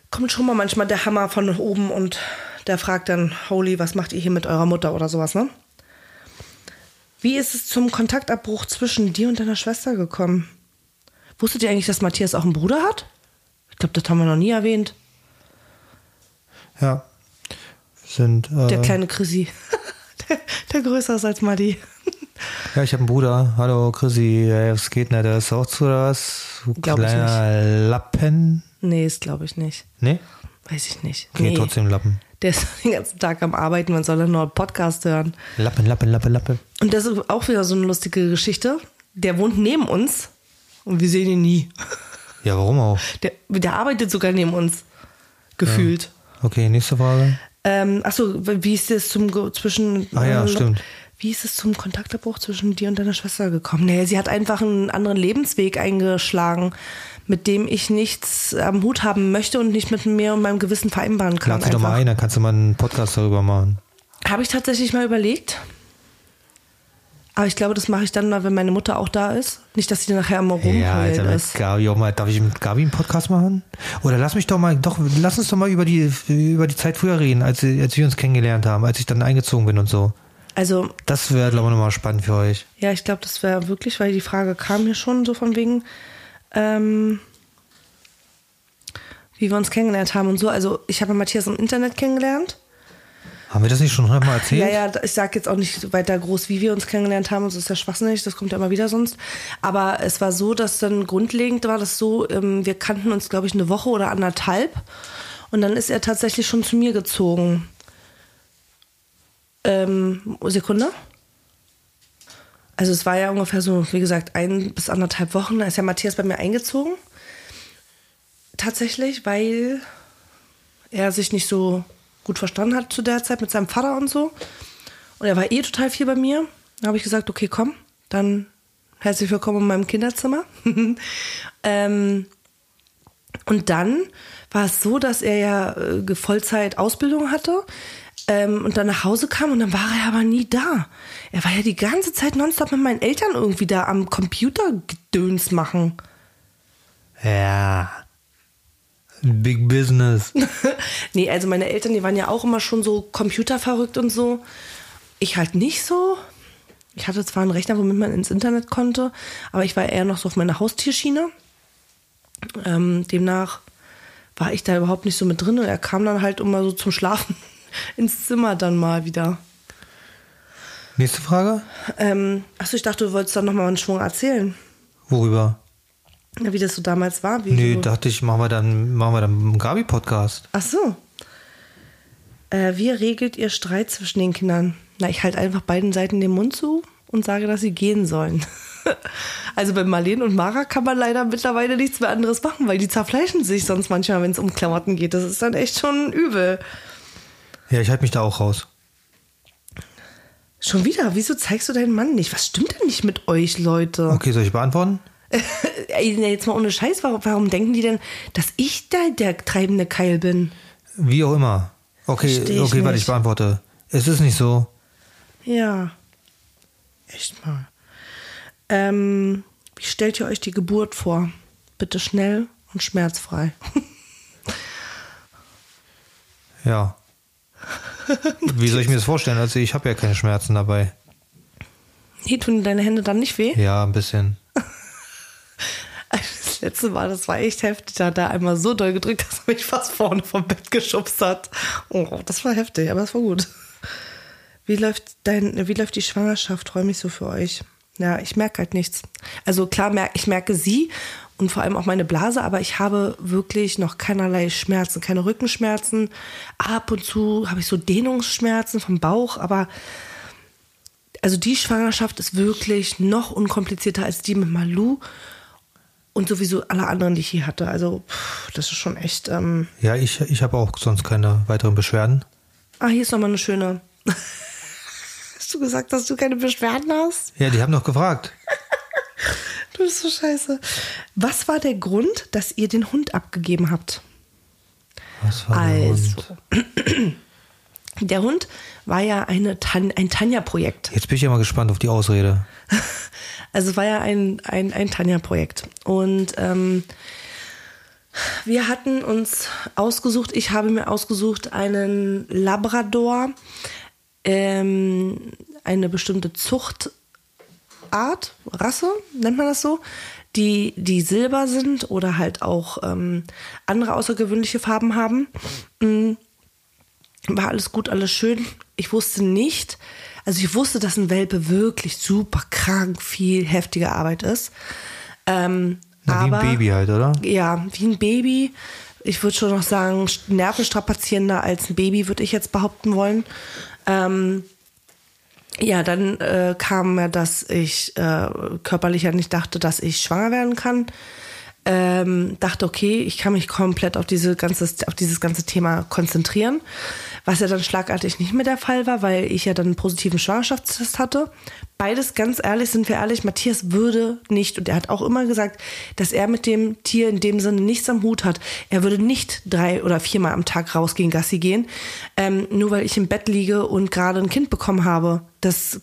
kommt schon mal manchmal der Hammer von oben und der fragt dann, Holy, was macht ihr hier mit eurer Mutter oder sowas, ne? Wie ist es zum Kontaktabbruch zwischen dir und deiner Schwester gekommen? Wusstet ihr eigentlich, dass Matthias auch einen Bruder hat? Ich glaube, das haben wir noch nie erwähnt. Ja. Sind, äh, Der kleine Chrissy. der, der größer ist als Madi. ja, ich habe einen Bruder. Hallo Chrissy, was geht denn? Der ist auch zu? Du Glaub kleiner Lappen. Nee, ist glaube ich nicht. Nee? Weiß ich nicht. Okay, nee. trotzdem Lappen. Der ist den ganzen Tag am Arbeiten, man soll dann nur einen Podcast hören. Lappen, Lappen, Lappen, Lappen. Und das ist auch wieder so eine lustige Geschichte. Der wohnt neben uns und wir sehen ihn nie. Ja, warum auch? Der, der arbeitet sogar neben uns. Gefühlt. Okay, nächste Frage. Ähm, achso, wie ist es zum zwischen Ah ja, äh, stimmt. Wie ist es zum Kontaktabbruch zwischen dir und deiner Schwester gekommen? Nee, sie hat einfach einen anderen Lebensweg eingeschlagen, mit dem ich nichts am Hut haben möchte und nicht mit mir und meinem Gewissen vereinbaren kann. Lad sie doch mal ein, dann kannst du mal einen Podcast darüber machen. Habe ich tatsächlich mal überlegt. Aber ich glaube, das mache ich dann mal, wenn meine Mutter auch da ist. Nicht, dass sie nachher immer Ja, rumheulen Alter, mit ist. Gabi auch mal. Darf ich mit Gabi einen Podcast machen? Oder lass mich doch mal, doch, lass uns doch mal über die, über die Zeit früher reden, als, als wir uns kennengelernt haben, als ich dann eingezogen bin und so. Also, Das wäre, glaube ich, nochmal spannend für euch. ja, ich glaube, das wäre wirklich, weil die Frage kam hier schon so von wegen, ähm, wie wir uns kennengelernt haben und so. Also, ich habe Matthias im Internet kennengelernt. Haben wir das nicht schon hundertmal erzählt? Ja, ja, ich sag jetzt auch nicht weiter groß, wie wir uns kennengelernt haben. Das ist ja schwachsinnig, das kommt ja immer wieder sonst. Aber es war so, dass dann grundlegend war das so, ähm, wir kannten uns, glaube ich, eine Woche oder anderthalb. Und dann ist er tatsächlich schon zu mir gezogen. Ähm, Sekunde. Also es war ja ungefähr so, wie gesagt, ein bis anderthalb Wochen. Da ist ja Matthias bei mir eingezogen. Tatsächlich, weil er sich nicht so gut verstanden hat zu der Zeit mit seinem Vater und so. Und er war eh total viel bei mir. Da habe ich gesagt, okay, komm, dann herzlich willkommen in meinem Kinderzimmer. ähm, und dann war es so, dass er ja äh, Vollzeit Ausbildung hatte ähm, und dann nach Hause kam und dann war er aber nie da. Er war ja die ganze Zeit nonstop mit meinen Eltern irgendwie da am Computer Gedöns machen. Ja. Big Business. nee, also meine Eltern, die waren ja auch immer schon so computerverrückt und so. Ich halt nicht so. Ich hatte zwar einen Rechner, womit man ins Internet konnte, aber ich war eher noch so auf meiner Haustierschiene. Ähm, demnach war ich da überhaupt nicht so mit drin und er kam dann halt immer so zum Schlafen ins Zimmer dann mal wieder. Nächste Frage. Ähm, achso, ich dachte, du wolltest dann nochmal einen Schwung erzählen, Worüber? Wie das so damals war. Wie Nee, so dachte ich, machen wir dann, machen wir dann einen Gabi-Podcast. Ach so. Äh, wie regelt ihr Streit zwischen den Kindern? Na, ich halte einfach beiden Seiten den Mund zu und sage, dass sie gehen sollen. also bei Marlene und Mara kann man leider mittlerweile nichts mehr anderes machen, weil die zerfleischen sich sonst manchmal, wenn es um Klamotten geht. Das ist dann echt schon übel. Ja, ich halte mich da auch raus. Schon wieder? Wieso zeigst du deinen Mann nicht? Was stimmt denn nicht mit euch, Leute? Okay, soll ich beantworten? Ey, na, jetzt mal ohne Scheiß, warum, warum denken die denn, dass ich da der treibende Keil bin? Wie auch immer. Okay, Versteh ich okay, warte, ich beantworte. Es ist nicht so. Ja. Echt mal. Ähm, wie stellt ihr euch die Geburt vor? Bitte schnell und schmerzfrei. Ja. Wie soll ich mir das vorstellen? Also ich habe ja keine Schmerzen dabei. Nee, tun deine Hände dann nicht weh? Ja, ein bisschen. Das letzte Mal, das war echt heftig. Da hat er einmal so doll gedrückt, dass er mich fast vorne vom Bett geschubst hat. Oh, das war heftig, aber es war gut. Wie läuft, dein, wie läuft die Schwangerschaft? Freue mich so für euch. Ja, ich merke halt nichts. Also klar, ich merke sie und vor allem auch meine Blase, aber ich habe wirklich noch keinerlei Schmerzen, keine Rückenschmerzen. Ab und zu habe ich so Dehnungsschmerzen vom Bauch, aber also die Schwangerschaft ist wirklich noch unkomplizierter als die mit Malu und sowieso alle anderen, die ich hier hatte. Also pff, das ist schon echt. Ähm Ja, ich, ich habe auch sonst keine weiteren Beschwerden. ah, hier ist nochmal eine schöne. Hast du gesagt, dass du keine Beschwerden hast? Ja, die haben noch gefragt. Du bist so scheiße. Was war der Grund, dass ihr den Hund abgegeben habt? Was war der Also, Hund? der Hund war ja eine Tan ein Tanja-Projekt. Jetzt bin ich ja mal gespannt auf die Ausrede. Also es war ja ein, ein, ein Tanja-Projekt. Und ähm, wir hatten uns ausgesucht, ich habe mir ausgesucht einen Labrador, ähm, eine bestimmte Zuchtart, Rasse, nennt man das so, die, die silber sind oder halt auch ähm, andere außergewöhnliche Farben haben. Mm, war alles gut, alles schön. Ich wusste nicht, also ich wusste, dass ein Welpe wirklich super krank, viel heftige Arbeit ist. Ähm, Na, wie aber, ein Baby halt, oder? Ja, wie ein Baby. Ich würde schon noch sagen, nervenstrapazierender als ein Baby, würde ich jetzt behaupten wollen. Ähm, ja, dann äh, kam ja, dass ich äh, körperlich ja nicht dachte, dass ich schwanger werden kann. Ähm, dachte, okay, ich kann mich komplett auf, diese ganze, auf dieses ganze Thema konzentrieren. Was ja dann schlagartig nicht mehr der Fall war, weil ich ja dann einen positiven Schwangerschaftstest hatte. Beides, ganz ehrlich, sind wir ehrlich, Matthias würde nicht, und er hat auch immer gesagt, dass er mit dem Tier in dem Sinne nichts am Hut hat. Er würde nicht drei oder viermal am Tag rausgehen, Gassi gehen, ähm, nur weil ich im Bett liege und gerade ein Kind bekommen habe. Das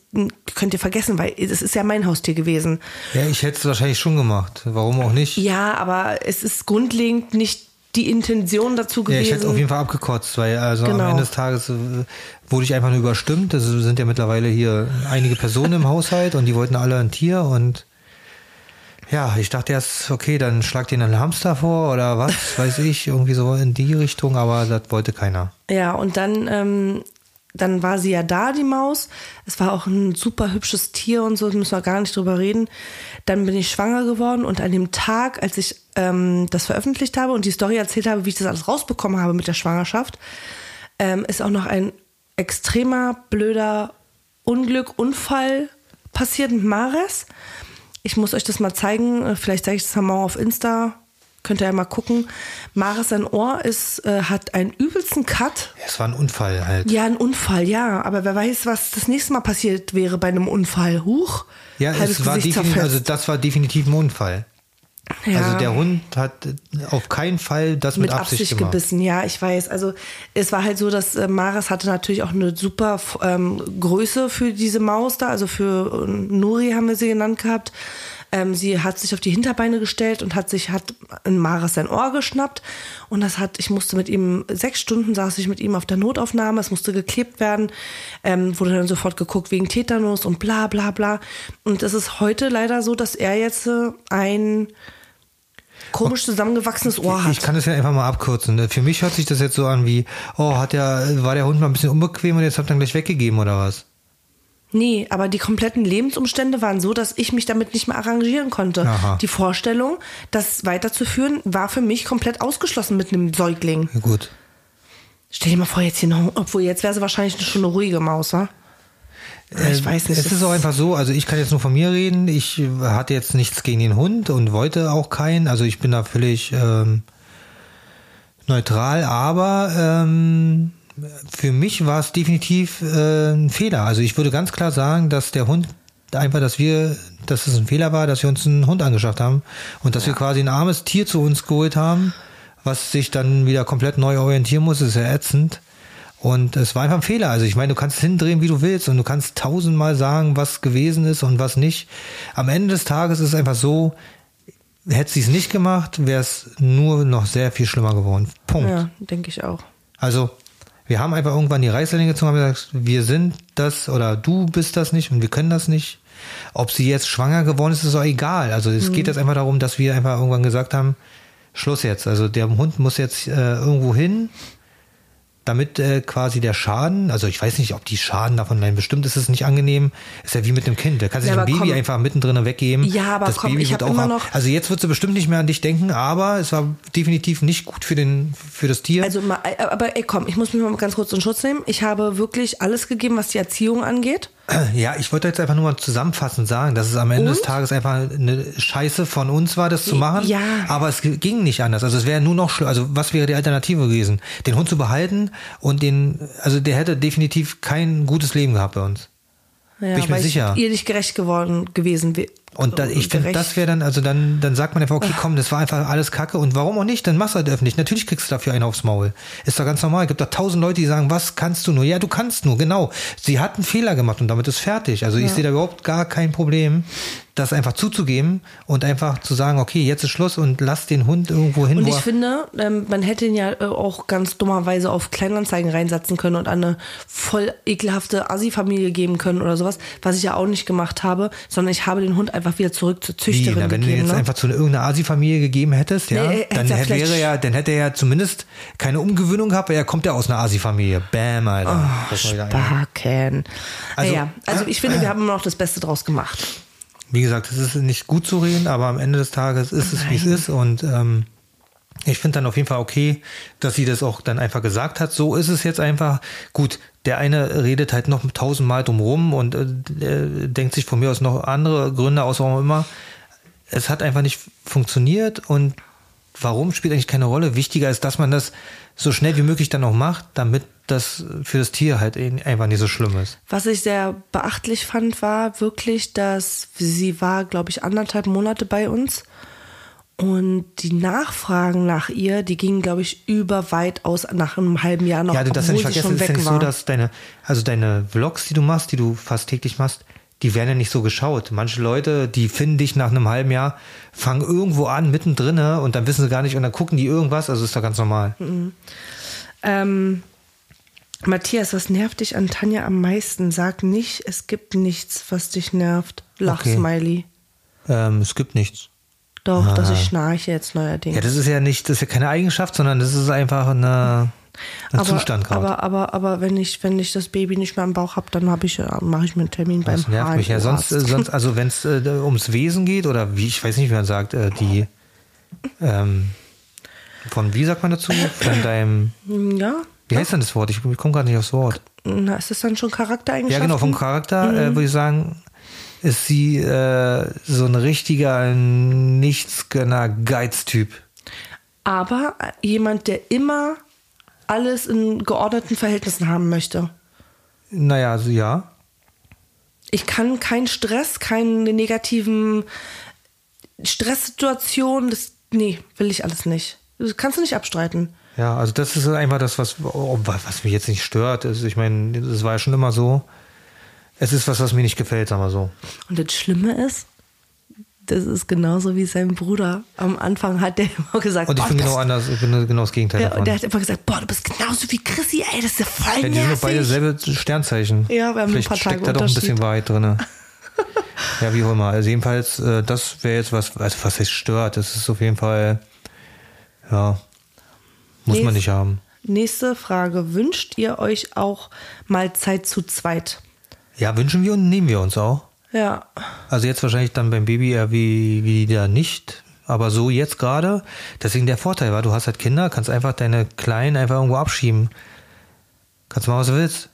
könnt ihr vergessen, weil es ist ja mein Haustier gewesen. Ja, ich hätte es wahrscheinlich schon gemacht. Warum auch nicht? Ja, aber es ist grundlegend nicht die Intention dazu Ja, gewesen. ich hätte auf jeden Fall abgekotzt, weil also Genau. am Ende des Tages äh, wurde ich einfach nur überstimmt. Es sind ja mittlerweile hier einige Personen im Haushalt und die wollten alle ein Tier und ja, ich dachte erst, okay, dann schlagt ihnen einen Hamster vor oder was, weiß ich, irgendwie so in die Richtung, aber das wollte keiner. Ja, und dann, ähm, dann war sie ja da, die Maus. Es war auch ein super hübsches Tier und so, da müssen wir gar nicht drüber reden. Dann bin ich schwanger geworden und an dem Tag, als ich ähm, das veröffentlicht habe und die Story erzählt habe, wie ich das alles rausbekommen habe mit der Schwangerschaft, ähm, ist auch noch ein extremer, blöder Unglück, Unfall passiert mit Mares. Ich muss euch das mal zeigen. Äh, Vielleicht zeige ich das mal auf Insta. Könnt ihr ja mal gucken. Mares, sein Ohr ist, äh, hat einen übelsten Cut. Es war ein Unfall halt. Ja, ein Unfall, ja. Aber wer weiß, was das nächste Mal passiert wäre bei einem Unfall. Huch. Ja, es war definitiv, also das war definitiv ein Unfall. ja. Also der Hund hat auf keinen Fall das mit, mit Absicht, Absicht gebissen, ja, ich weiß. Also es war halt so, dass äh, Maris hatte natürlich auch eine super ähm, Größe für diese Maus da, also für äh, Nuri haben wir sie genannt gehabt. Ähm, sie hat sich auf die Hinterbeine gestellt und hat sich, hat in Maris sein Ohr geschnappt und das hat, ich musste mit ihm, sechs Stunden saß ich mit ihm auf der Notaufnahme, es musste geklebt werden, ähm, wurde dann sofort geguckt wegen Tetanus und bla bla bla. Und es ist heute leider so, dass er jetzt äh, ein komisch zusammengewachsenes Ohr hat. Ich kann das ja einfach mal abkürzen. Für mich hört sich das jetzt so an wie, oh, hat der, war der Hund mal ein bisschen unbequem und jetzt habt ihr ihn gleich weggegeben oder was? Nee, aber die kompletten Lebensumstände waren so, dass ich mich damit nicht mehr arrangieren konnte. Aha. Die Vorstellung, das weiterzuführen, war für mich komplett ausgeschlossen mit einem Säugling. Ja, gut. Stell dir mal vor, jetzt hier noch, obwohl jetzt wäre sie wahrscheinlich schon eine ruhige Maus, wa? Ich Äh, weiß nicht. Es ist auch einfach so, also ich kann jetzt nur von mir reden. Ich hatte jetzt nichts gegen den Hund und wollte auch keinen. Also ich bin da völlig ähm, neutral, aber ähm, für mich war es definitiv äh, ein Fehler. Also ich würde ganz klar sagen, dass der Hund einfach, dass wir, dass es ein Fehler war, dass wir uns einen Hund angeschafft haben und dass wir quasi ein armes Tier zu uns geholt haben, was sich dann wieder komplett neu orientieren muss, ist ja ätzend. Und es war einfach ein Fehler. Also ich meine, du kannst es hindrehen, wie du willst und du kannst tausendmal sagen, was gewesen ist und was nicht. Am Ende des Tages ist es einfach so, hätte sie es nicht gemacht, wäre es nur noch sehr viel schlimmer geworden. Punkt. Ja, denke ich auch. Also wir haben einfach irgendwann die Reißleine gezogen und haben gesagt, wir sind das oder du bist das nicht und wir können das nicht. Ob sie jetzt schwanger geworden ist, ist auch egal. Also es geht jetzt einfach darum, dass wir einfach irgendwann gesagt haben, Schluss jetzt. Also der Hund muss jetzt äh, irgendwo hin. Damit äh, quasi der Schaden, also ich weiß nicht, ob die Schaden davon, nein, bestimmt ist es nicht angenehm, ist ja wie mit dem Kind, der kann sich Ja, ein Baby komm. einfach mittendrin weggeben. Ja, aber das komm, Baby ich wird auch immer ab- noch- Also jetzt wird sie bestimmt nicht mehr an dich denken, aber es war definitiv nicht gut für den für das Tier. Also, mal, aber ey, komm, ich muss mich mal ganz kurz in Schutz nehmen. Ich habe wirklich alles gegeben, was die Erziehung angeht. Ja, ich wollte jetzt einfach nur mal zusammenfassend sagen, dass es am Ende des Und? Tages einfach eine Scheiße von uns war, das zu machen. Ja. Aber es ging nicht anders. Also es wäre nur noch schlimm. Also was wäre die Alternative gewesen? Den Hund zu behalten und den, also der hätte definitiv kein gutes Leben gehabt bei uns. Ja, Bin ich mir sicher. ihr nicht gerecht geworden gewesen. Und da, ich finde, das wäre dann, also dann, dann sagt man einfach, okay, komm, das war einfach alles Kacke und warum auch nicht? Dann machst du halt öffentlich. Natürlich kriegst du dafür einen aufs Maul. Ist doch ganz normal. Es gibt da tausend Leute, die sagen, was kannst du nur? Ja, du kannst nur, genau. Sie hat einen Fehler gemacht und damit ist fertig. Also ich sehe da überhaupt gar kein Problem, das einfach zuzugeben und einfach zu sagen, okay, jetzt ist Schluss und lass den Hund irgendwo hin. Und ich finde, ähm, man hätte ihn ja äh, auch ganz dummerweise auf Kleinanzeigen reinsetzen können und an eine voll ekelhafte Assi-Familie geben können oder sowas, was ich ja auch nicht gemacht habe, sondern ich habe den Hund einfach wieder zurück zur Züchterin na, wenn du gegeben. jetzt ne? einfach zu irgendeiner Asi-Familie gegeben hättest, ja, Nee, dann hätte wäre ja, dann hätte er ja zumindest keine Umgewöhnung gehabt, weil er kommt ja aus einer Asi-Familie. Bam, Alter. Backen. Also- naja, also ich finde, wir haben immer noch das Beste draus gemacht. Wie gesagt, es ist nicht gut zu reden, aber am Ende des Tages ist es, wie es ist. Und ähm, ich finde dann auf jeden Fall okay, dass sie das auch dann einfach gesagt hat. So ist es jetzt einfach. Gut, der eine redet halt noch tausendmal drumrum und äh, denkt sich von mir aus noch andere Gründe aus, warum immer. Es hat einfach nicht funktioniert und warum spielt eigentlich keine Rolle. Wichtiger ist, dass man das so schnell wie möglich dann auch macht, damit das für das Tier halt einfach nicht so schlimm ist. Was ich sehr beachtlich fand, war wirklich, dass sie war, glaube ich, anderthalb Monate bei uns. Und die Nachfragen nach ihr, die gingen, glaube ich, über weit aus nach einem halben Jahr noch, Ja, du darfst ja nicht vergessen, es ist ja nicht war. so, dass deine, also deine Vlogs, die du machst, die du fast täglich machst, die werden ja nicht so geschaut. Manche Leute, die finden dich nach einem halben Jahr, fangen irgendwo an, mittendrin, und dann wissen sie gar nicht, und dann gucken die irgendwas, also ist doch ganz normal. Ähm, Matthias, was nervt dich an Tanja am meisten? Sag nicht, es gibt nichts, was dich nervt. Lach, Okay. Smiley. Ähm, es gibt nichts. Doch, dass ich schnarche jetzt neuerdings. Ja, das ist ja nicht, das ist ja keine Eigenschaft, sondern das ist einfach eine, ein aber, Zustand gerade. aber, aber, aber wenn ich, wenn ich das Baby nicht mehr im Bauch habe, dann habe ich, äh, mache ich mir einen Termin beim Das nervt mich ja. Sonst, äh, sonst also wenn es äh, ums Wesen geht, oder wie, ich weiß nicht, wie man sagt, äh, die, ähm, von, wie sagt man dazu? Von deinem, Ja, wie heißt denn das Wort? Ich, ich komme gerade nicht aufs Wort. na, ist das dann schon Charaktereigenschaften? Ja, genau, vom Charakter Mhm. äh, würde ich sagen, ist sie äh, so ein richtiger Nichtsgönner Geiztyp. Aber jemand, der immer alles in geordneten Verhältnissen haben möchte. Naja, also ja. Ich kann keinen Stress, keine negativen Stresssituationen, das, nee, will ich alles nicht. Das kannst du nicht abstreiten. Ja, also das ist einfach das, was, was mich jetzt nicht stört. Also ich meine, das war ja schon immer so. Es ist was, was mir nicht gefällt, sagen wir so. Und das Schlimme ist, das ist genauso wie sein Bruder. Am Anfang hat der immer gesagt, Und ich boah, bin genau anders, ich bin genau das Gegenteil ja, davon. und der hat immer gesagt, boah, du bist genauso wie Chrissy, ey, das ist ja voll ja, die sind doch beide selbe Sternzeichen. Ja, wir haben Vielleicht ein paar Tage steckt da doch ein bisschen. Wahrheit drin. ja, wie auch immer. Also jedenfalls, äh, das wäre jetzt was, also was heißt stört. Das ist auf jeden Fall, ja, muss man Nee, nicht haben. Nächste Frage. Wünscht ihr euch auch mal Zeit zu zweit? Ja, wünschen wir und nehmen wir uns auch. Ja. Also jetzt wahrscheinlich dann beim Baby eher wie, wie da nicht. Aber so jetzt gerade, deswegen der Vorteil war, du hast halt Kinder, kannst einfach deine Kleinen einfach irgendwo abschieben. Kannst machen, was du willst.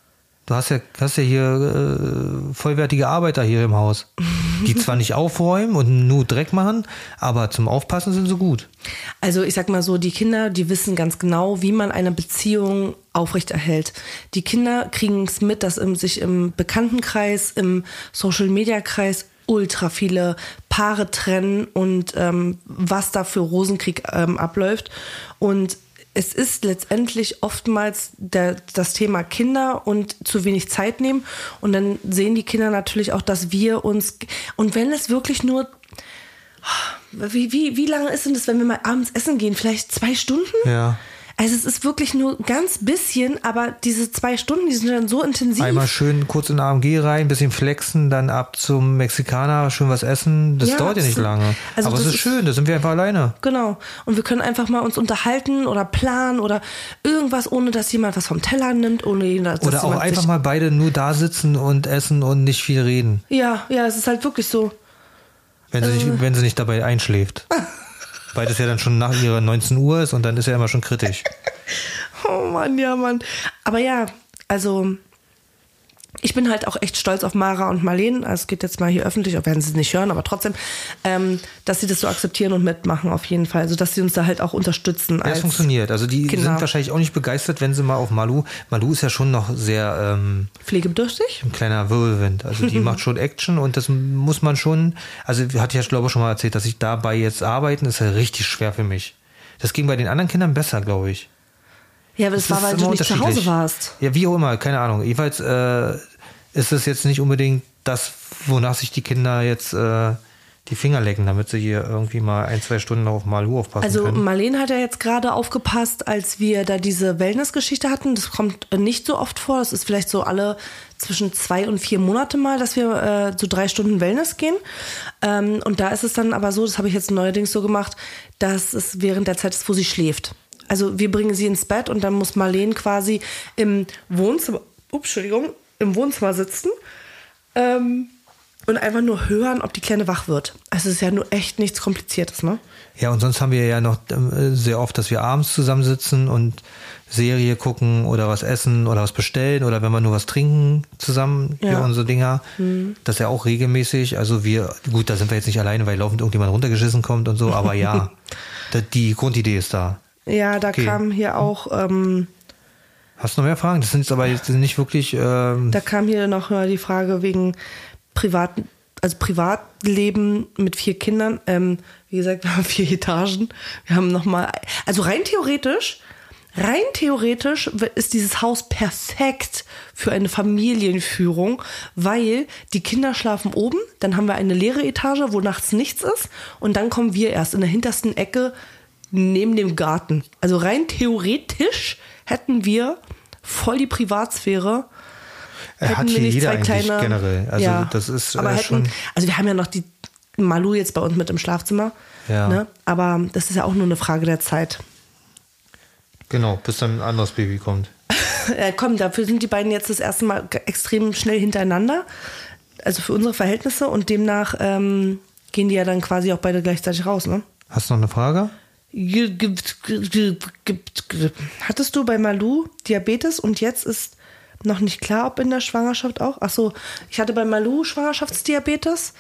Du hast ja, hast ja hier äh, vollwertige Arbeiter hier im Haus. Die zwar nicht aufräumen und nur Dreck machen, aber zum Aufpassen sind sie gut. Also ich sag mal so, die Kinder, die wissen ganz genau, wie man eine Beziehung aufrechterhält. Die Kinder kriegen es mit, dass im, sich im Bekanntenkreis, im Social-Media-Kreis ultra viele Paare trennen und ähm, was da für Rosenkrieg ähm, abläuft. Und es ist letztendlich oftmals der, das Thema Kinder und zu wenig Zeit nehmen. Und dann sehen die Kinder natürlich auch, dass wir uns, und wenn es wirklich nur wie, wie, wie lange ist denn das, wenn wir mal abends essen gehen? Vielleicht zwei Stunden? Ja. Also es ist wirklich nur ganz bisschen, aber diese zwei Stunden, die sind dann so intensiv. Einmal schön kurz in AMG rein, bisschen flexen, dann ab zum Mexikaner, schön was essen. Das Ja, dauert ja nicht lange. Also Aber es ist ist- schön, da sind wir einfach alleine. Genau. Und wir können einfach mal uns unterhalten oder planen oder irgendwas, ohne dass jemand was vom Teller nimmt, ohne dass Oder auch einfach mal beide nur da sitzen und essen und nicht viel reden. Ja, ja, es ist halt wirklich so. Wenn sie, nicht, wenn sie nicht dabei einschläft. Weil das ja dann schon nach ihrer 19 Uhr ist und dann ist ja immer schon kritisch. Oh Mann, ja, Mann. Aber ja, also ich bin halt auch echt stolz auf Mara und Marlene. Also es geht jetzt mal hier öffentlich, auch werden sie es nicht hören, aber trotzdem, ähm, dass sie das so akzeptieren und mitmachen auf jeden Fall. Also dass sie uns da halt auch unterstützen. Ja, es funktioniert. Also die Kinder. sind wahrscheinlich auch nicht begeistert, wenn sie mal auf Malu. Malu ist ja schon noch sehr ähm, Pflegebedürftig. ein kleiner Wirbelwind. Also die macht schon Action und das muss man schon. Also hatte ich ja glaube ich schon mal erzählt, dass ich dabei jetzt arbeiten ist ja richtig schwer für mich. Das ging bei den anderen Kindern besser, glaube ich. Ja, aber das, war, weil du nicht zu Hause warst. Ja, wie auch immer, keine Ahnung. Jedenfalls äh, ist es jetzt nicht unbedingt das, wonach sich die Kinder jetzt äh, die Finger lecken, damit sie hier irgendwie mal ein, zwei Stunden auf Malu aufpassen Also können. Marlene hat ja jetzt gerade aufgepasst, als wir da diese Wellness-Geschichte hatten. Das kommt äh, nicht so oft vor. Das ist vielleicht so alle zwischen zwei und vier Monate mal, dass wir äh, so drei Stunden Wellness gehen. Ähm, und da ist es dann aber so, das habe ich jetzt neuerdings so gemacht, dass es während der Zeit ist, wo sie schläft. Also wir bringen sie ins Bett und dann muss Marlene quasi im Wohnzimmer, ups, Entschuldigung, im Wohnzimmer sitzen ähm, und einfach nur hören, ob die Kleine wach wird. Also es ist ja nur echt nichts Kompliziertes, ne? Ja, und sonst haben wir ja noch ähm, sehr oft, dass wir abends zusammensitzen und Serie gucken oder was essen oder was bestellen oder wenn wir nur was trinken zusammen, Ja. unsere Dinger. Das ist ja auch regelmäßig. Also wir, gut, da sind wir jetzt nicht alleine, weil laufend irgendjemand runtergeschissen kommt und so, aber ja, die Grundidee ist da. Ja, da Okay. kam hier auch, ähm, Hast du noch mehr Fragen? Das sind jetzt aber jetzt nicht wirklich, ähm, da kam hier noch mal die Frage wegen Privat, also Privatleben mit vier Kindern. Ähm, wie gesagt, wir haben vier Etagen. Wir haben noch mal, also rein theoretisch, rein theoretisch ist dieses Haus perfekt für eine Familienführung, weil die Kinder schlafen oben, dann haben wir eine leere Etage, wo nachts nichts ist und dann kommen wir erst in der hintersten Ecke neben dem Garten. Also rein theoretisch hätten wir voll die Privatsphäre. Er hat hier jeder zwei eigentlich kleine- generell. Also ja, das ist aber äh, hätten, schon. Also wir haben ja noch die Malu jetzt bei uns mit im Schlafzimmer. Ja. Ne? Aber das ist ja auch nur eine Frage der Zeit. Genau, bis dann ein anderes Baby kommt. Äh, komm, dafür sind die beiden jetzt das erste Mal extrem schnell hintereinander. Also für unsere Verhältnisse und demnach ähm, gehen die ja dann quasi auch beide gleichzeitig raus, ne? Hast du noch eine Frage? Hattest du bei Malu Diabetes und jetzt ist noch nicht klar, ob in der Schwangerschaft auch? Ach so, ich hatte bei Malu Schwangerschaftsdiabetes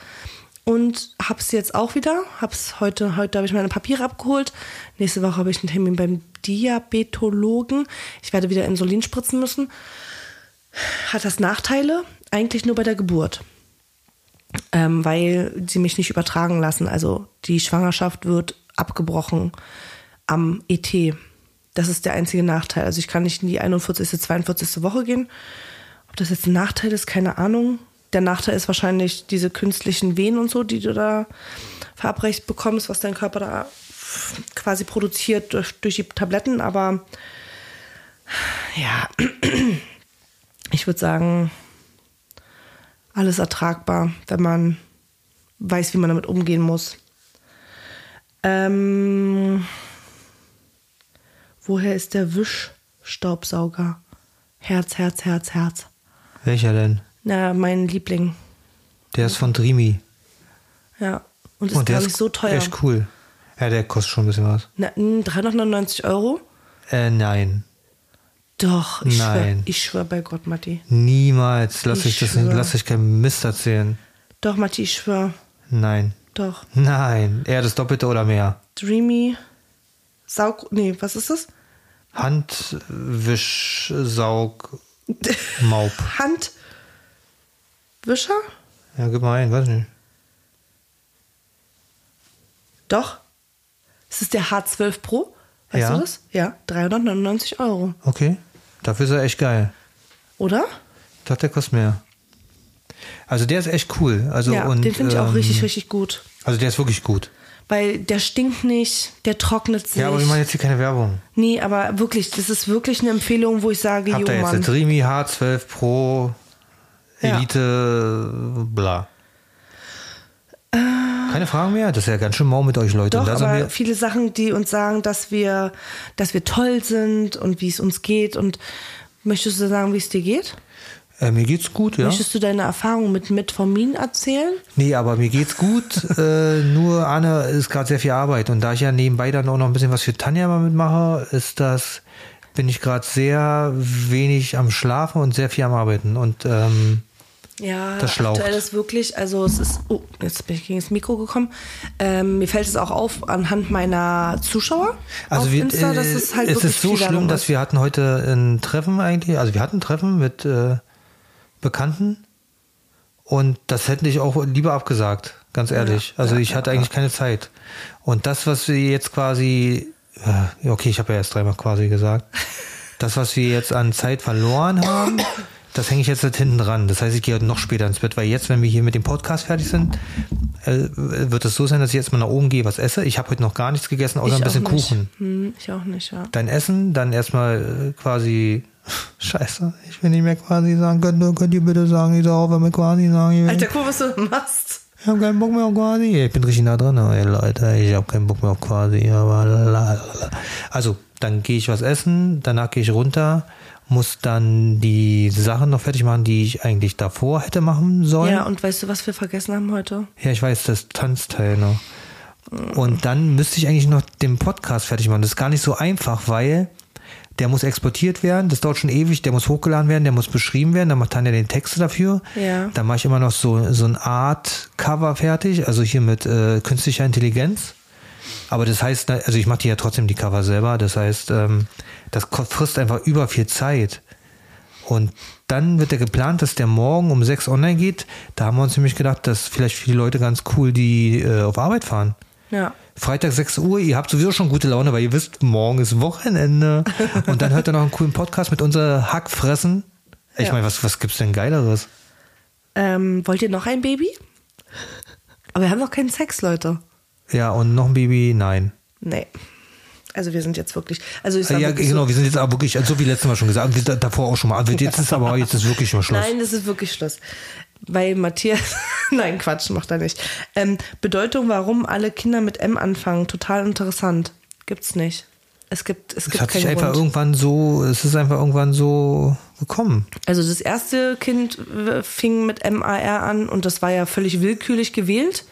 und hab's jetzt auch wieder. Hab's heute, heute habe ich meine Papiere abgeholt. Nächste Woche habe ich einen Termin beim Diabetologen. Ich werde wieder Insulin spritzen müssen. Hat das Nachteile? Eigentlich nur bei der Geburt ähm, weil sie mich nicht übertragen lassen. Also die Schwangerschaft wird abgebrochen am ET. Das ist der einzige Nachteil. Also ich kann nicht in die 41., 42. Woche gehen. Ob das jetzt ein Nachteil ist, keine Ahnung. Der Nachteil ist wahrscheinlich diese künstlichen Wehen und so, die du da verabreicht bekommst, was dein Körper da quasi produziert durch, durch die Tabletten. Aber ja, ich würde sagen, alles ertragbar, wenn man weiß, wie man damit umgehen muss. Ähm, woher ist der Wischstaubsauger? Herz, Herz, Herz, Herz. Welcher denn? Na, mein Liebling. Der ist von Dreamy. Ja. Und ist der gar nicht so teuer. Echt cool. Ja, der kostet schon ein bisschen was. Na, n- 399 Euro? Äh, nein. Doch, ich schwör, Nein. ich schwör bei Gott, Matti. Niemals. Lass Ich ich das lass ich keinen Mist erzählen. Doch, Matti, ich schwör. Nein. Doch. Nein. Eher das Doppelte oder mehr. Dreamy. Saug. Nee, was ist das? Handwischsaug Maub. Handwischer? Ja, gib mal ein, weiß nicht. Doch. Es ist der H12 Pro. Weißt Ja. du das? Ja, 399 Euro. Okay. Dafür ist er echt geil. Oder? Ich dachte, der kostet mehr. Also der ist echt cool. Also ja, und, den finde ich auch ähm, richtig, richtig gut. Also der ist wirklich gut. Weil der stinkt nicht, der trocknet sich. Ja, aber wir machen jetzt hier keine Werbung. nee, aber wirklich, das ist wirklich eine Empfehlung, wo ich sage, Habt jo jetzt Mann. Rimi H12 Pro Ja. Elite bla. Keine Fragen mehr? Das ist ja ganz schön mau mit euch, Leute. Doch, aber viele Sachen, die uns sagen, dass wir, dass wir toll sind und wie es uns geht. Und möchtest du sagen, wie es dir geht? Äh, mir geht's gut, ja. Möchtest du deine Erfahrungen mit Metformin erzählen? Nee, aber mir geht's gut. äh, nur Anne ist gerade sehr viel Arbeit. Und da ich ja nebenbei dann auch noch ein bisschen was für Tanja mal mitmache, ist das, bin ich gerade sehr wenig am Schlafen und sehr viel am Arbeiten. Und ähm, Ja, Das schlaucht. aktuell ist wirklich, also es ist, oh, jetzt bin ich gegen das Mikro gekommen. Ähm, mir fällt es auch auf anhand meiner Zuschauer Also auf wir, Insta, dass äh, es halt es wirklich ist so schlimm, dass wir hatten heute ein Treffen eigentlich, also wir hatten ein Treffen mit äh, Bekannten und das hätte ich auch lieber abgesagt, ganz ehrlich. also ja, ich ja, hatte eigentlich keine Zeit. Und das, was wir jetzt quasi, äh, okay, ich habe ja erst dreimal quasi gesagt, das, was wir jetzt an Zeit verloren haben, das hänge ich jetzt halt hinten dran. Das heißt, ich gehe heute noch später ins Bett, weil jetzt, wenn wir hier mit dem Podcast fertig sind, äh, wird es so sein, dass ich jetzt mal nach oben gehe, was esse. Ich habe heute noch gar nichts gegessen, außer Ich ein bisschen. Kuchen Hm, ich auch nicht, ja. dein Essen, dann erstmal äh, quasi Scheiße, ich will nicht mehr quasi sagen, könnt, könnt ihr bitte sagen, ich soll aufhören mit quasi sagen, ich, Alter, guck, was du machst. ich habe keinen Bock mehr auf quasi. Ich bin richtig nah dran, ey, Leute, ich habe keinen Bock mehr auf quasi. Also, dann gehe ich was essen, danach gehe ich runter, muss dann die Sachen noch fertig machen, die ich eigentlich davor hätte machen sollen. Ja, und weißt du, was wir vergessen haben heute? Ja, ich weiß, das Tanzteil noch. Und dann müsste ich eigentlich noch den Podcast fertig machen. Das ist gar nicht so einfach, weil der muss exportiert werden, das dauert schon ewig, der muss hochgeladen werden, der muss beschrieben werden, dann macht Tanja den Text dafür. Ja. Dann mache ich immer noch so, so eine Art Cover fertig, also hier mit äh, künstlicher Intelligenz. Aber das heißt, also ich mache die ja trotzdem die Cover selber, das heißt, ähm, das frisst einfach über viel Zeit. Und dann wird ja geplant, dass der morgen um sechs online geht. Da haben wir uns nämlich gedacht, dass vielleicht viele Leute ganz cool, die äh, auf Arbeit fahren. Ja. Freitag 6 Uhr, ihr habt sowieso schon gute Laune, weil ihr wisst, morgen ist Wochenende. Und dann hört ihr noch einen coolen Podcast mit unser Hackfressen. Ich Ja. meine, was, was gibt's denn Geileres? Ähm, wollt ihr noch ein Baby? Aber wir haben noch keinen Sex, Leute. Ja, und noch ein Baby? Nein. Nee. Also wir sind jetzt wirklich, also ich sag Ja, genau, so, wir sind jetzt aber wirklich, so wie letztes Mal schon gesagt, wir da- davor auch schon mal. Jetzt ist aber jetzt ist wirklich mal Schluss. Nein, das ist wirklich Schluss. Weil Matthias, nein, Quatsch, macht er nicht. Ähm, Bedeutung, warum alle Kinder mit M anfangen, total interessant. Gibt's nicht. Es gibt, es es gibt hat sich einfach Grund. irgendwann so, es ist einfach irgendwann so gekommen. Also das erste Kind äh, fing mit MAR an und das war ja völlig willkürlich gewählt.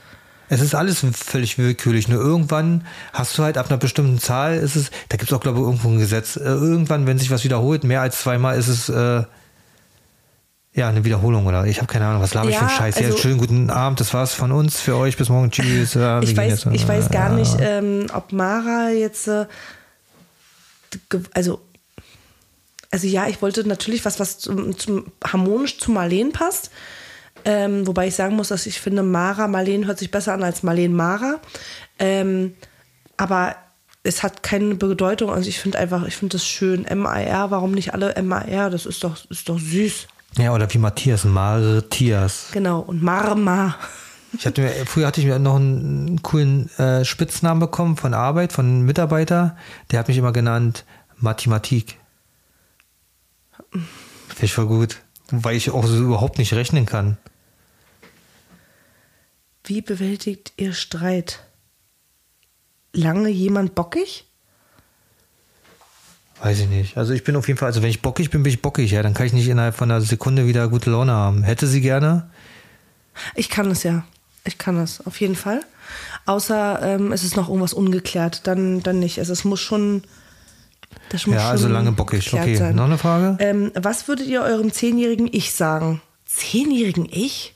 Es ist alles völlig willkürlich. Nur irgendwann hast du halt ab einer bestimmten Zahl, ist es, da gibt es auch, glaube ich, irgendwo ein Gesetz. Äh, Irgendwann, wenn sich was wiederholt, mehr als zweimal, ist es äh, ja eine Wiederholung oder ich habe keine Ahnung, was laber ich für Ja, einen Scheiß. ja, also- schönen guten Abend, das war's von uns, für euch, bis morgen, tschüss. Ja, Ich weiß, ich weiß gar ja. nicht, ähm, ob Mara jetzt, äh, also, also ja, ich wollte natürlich was, was zum, zum harmonisch zu Marleen passt. Ähm, wobei ich sagen muss, dass ich finde, Mara Marleen hört sich besser an als Marleen Mara. Ähm, aber es hat keine Bedeutung. Also ich finde einfach, ich finde das schön. M-A-R, warum nicht alle M-A-R? Das ist doch, ist doch süß. Ja, oder wie Matthias, Matthias. Genau. Und Marma. Ich hatte mir, früher hatte ich mir noch einen coolen äh, Spitznamen bekommen von Arbeit, von einem Mitarbeiter. Der hat mich immer genannt Mathematik. Finde ich voll gut. Weil ich auch so überhaupt nicht rechnen kann. Wie bewältigt ihr Streit? Lange jemand bockig? Weiß ich nicht. Also ich bin auf jeden Fall, also wenn ich bockig bin, bin ich bockig, ja. Dann kann ich nicht innerhalb von einer Sekunde wieder gute Laune haben. Hätte sie gerne? Ich kann es ja. Ich kann es, auf jeden Fall. Außer ähm, es ist noch irgendwas ungeklärt, dann, dann nicht. Also es muss schon. Das muss Ja, also schon lange bockig. Okay, sein. noch eine Frage? Ähm, was würdet ihr eurem zehnjährigen Ich sagen? Zehnjährigen Ich?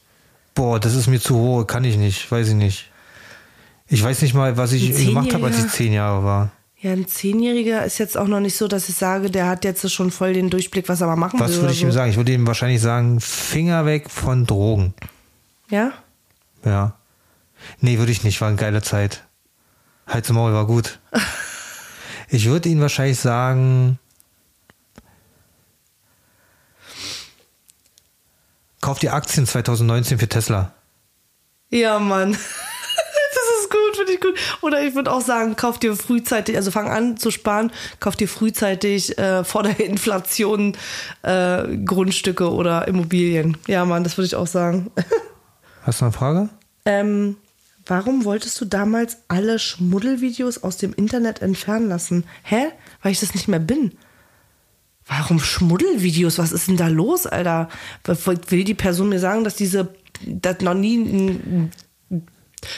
Boah, das ist mir zu hoch, kann ich nicht, weiß ich nicht. Ich weiß nicht mal, was ich gemacht habe, als ich zehn Jahre war. Ja, ein Zehnjähriger ist jetzt auch noch nicht so, dass ich sage, der hat jetzt schon voll den Durchblick, was er mal machen Was will. würde oder ich ihm so. sagen? Ich würde ihm wahrscheinlich sagen, Finger weg von Drogen. Ja? Ja. Nee, würde ich nicht, war eine geile Zeit. Halt's Maul war gut. Ich würde ihm wahrscheinlich sagen, kauf dir Aktien 2019 für Tesla. Ja, Mann. Finde ich gut. Oder ich würde auch sagen, kauf dir frühzeitig, also fang an zu sparen, kauf dir frühzeitig äh, vor der Inflation äh, Grundstücke oder Immobilien. Ja, Mann, das würde ich auch sagen. Hast du eine Frage? ähm, warum wolltest du damals alle Schmuddelvideos aus dem Internet entfernen lassen? Hä? Weil ich das nicht mehr bin. Warum Schmuddelvideos? Was ist denn da los, Alter? Will die Person mir sagen, dass diese, dass noch nie ein,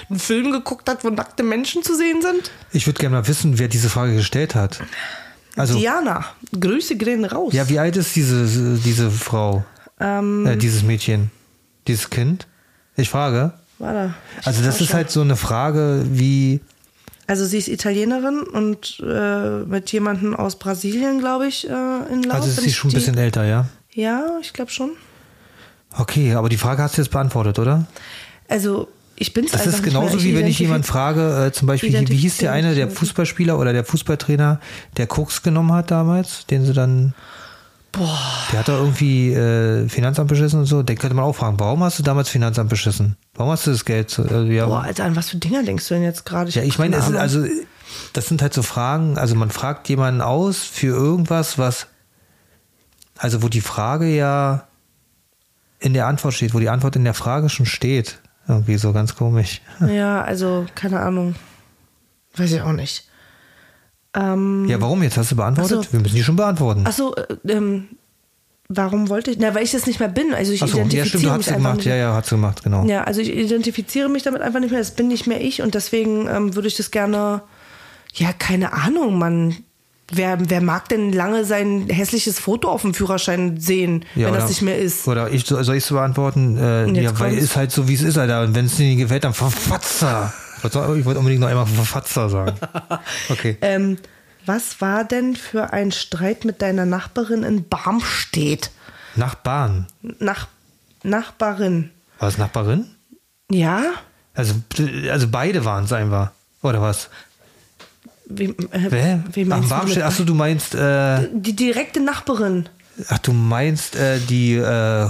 einen Film geguckt hat, wo nackte Menschen zu sehen sind? Ich würde gerne mal wissen, wer diese Frage gestellt hat. Also, Diana, Grüße gehen raus. ja, wie alt ist diese, diese Frau? Ähm, Äh, dieses Mädchen? Dieses Kind? Ich frage. warte. Ich Also, das ist halt so eine Frage wie, Also sie ist Italienerin und äh, mit jemandem aus Brasilien, glaube ich, äh, in Lauf. also ist sie schon ein bisschen älter, ja? Ja, ich glaube schon. Okay, aber die Frage hast du jetzt beantwortet, oder? Also ich bin es Das ist genauso wie wenn ich identifiz- jemand frage, äh, zum Beispiel, wie hieß der eine, der Fußballspieler oder der Fußballtrainer, der Koks genommen hat damals, den sie dann. Boah. Der hat da irgendwie äh, Finanzamt beschissen und so. Den könnte man auch fragen, warum hast du damals Finanzamt beschissen? Warum hast du das Geld? Äh, ja, Boah, Alter, an was für Dinger denkst du denn jetzt gerade? ja, ich meine, es also, das sind halt so Fragen, also man fragt jemanden aus für irgendwas, was, also wo die Frage ja in der Antwort steht, wo die Antwort in der Frage schon steht. Irgendwie so ganz komisch. Ja, also, keine Ahnung. Weiß ich auch nicht. Ähm, Ja, warum jetzt? Hast du beantwortet? So. Wir müssen die schon beantworten. Achso, äh, ähm, warum wollte ich? Na, weil ich das nicht mehr bin. Also ich ja, identifiziere stimmt, du hast mich gemacht. nicht Ja, ja, hat sie gemacht, genau. Ja, also ich identifiziere mich damit einfach nicht mehr. Das bin nicht mehr ich und deswegen ähm, würde ich das gerne. Ja, keine Ahnung, Mann. Wer, wer mag denn lange sein hässliches Foto auf dem Führerschein sehen, Ja, wenn oder, das nicht mehr ist? Oder ich, soll ich es beantworten? Äh, ja, weil kommt's. ist halt so, wie es ist, Alter. Und wenn es dir nicht gefällt, dann verfatzer. Ich wollte unbedingt noch einmal verfatzer sagen. Okay. Ähm, was war denn für ein Streit mit deiner Nachbarin in Barmstedt? Nachbarn. Nach, Nachbarin. War es Nachbarin? Ja? Also, also beide waren es einfach. Oder was? Wie, äh, wie Am meinst du Barmstedt, mit- achso, du meinst, äh, Die direkte Nachbarin. ach, du meinst, äh, die, äh,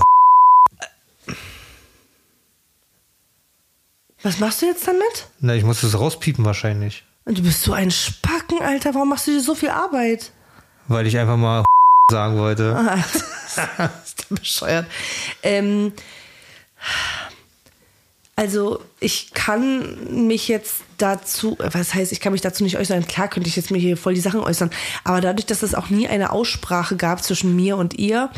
Was machst du jetzt damit? na, ich muss das rauspiepen wahrscheinlich. Du bist so ein Spacken, Alter. Warum machst du dir so viel Arbeit? Weil ich einfach mal sagen wollte. Ah, das ist bescheuert. Ähm, also ich kann mich jetzt dazu, was heißt, ich kann mich dazu nicht äußern. Klar könnte ich jetzt mir hier voll die Sachen äußern, aber dadurch, dass es auch nie eine Aussprache gab zwischen mir und ihr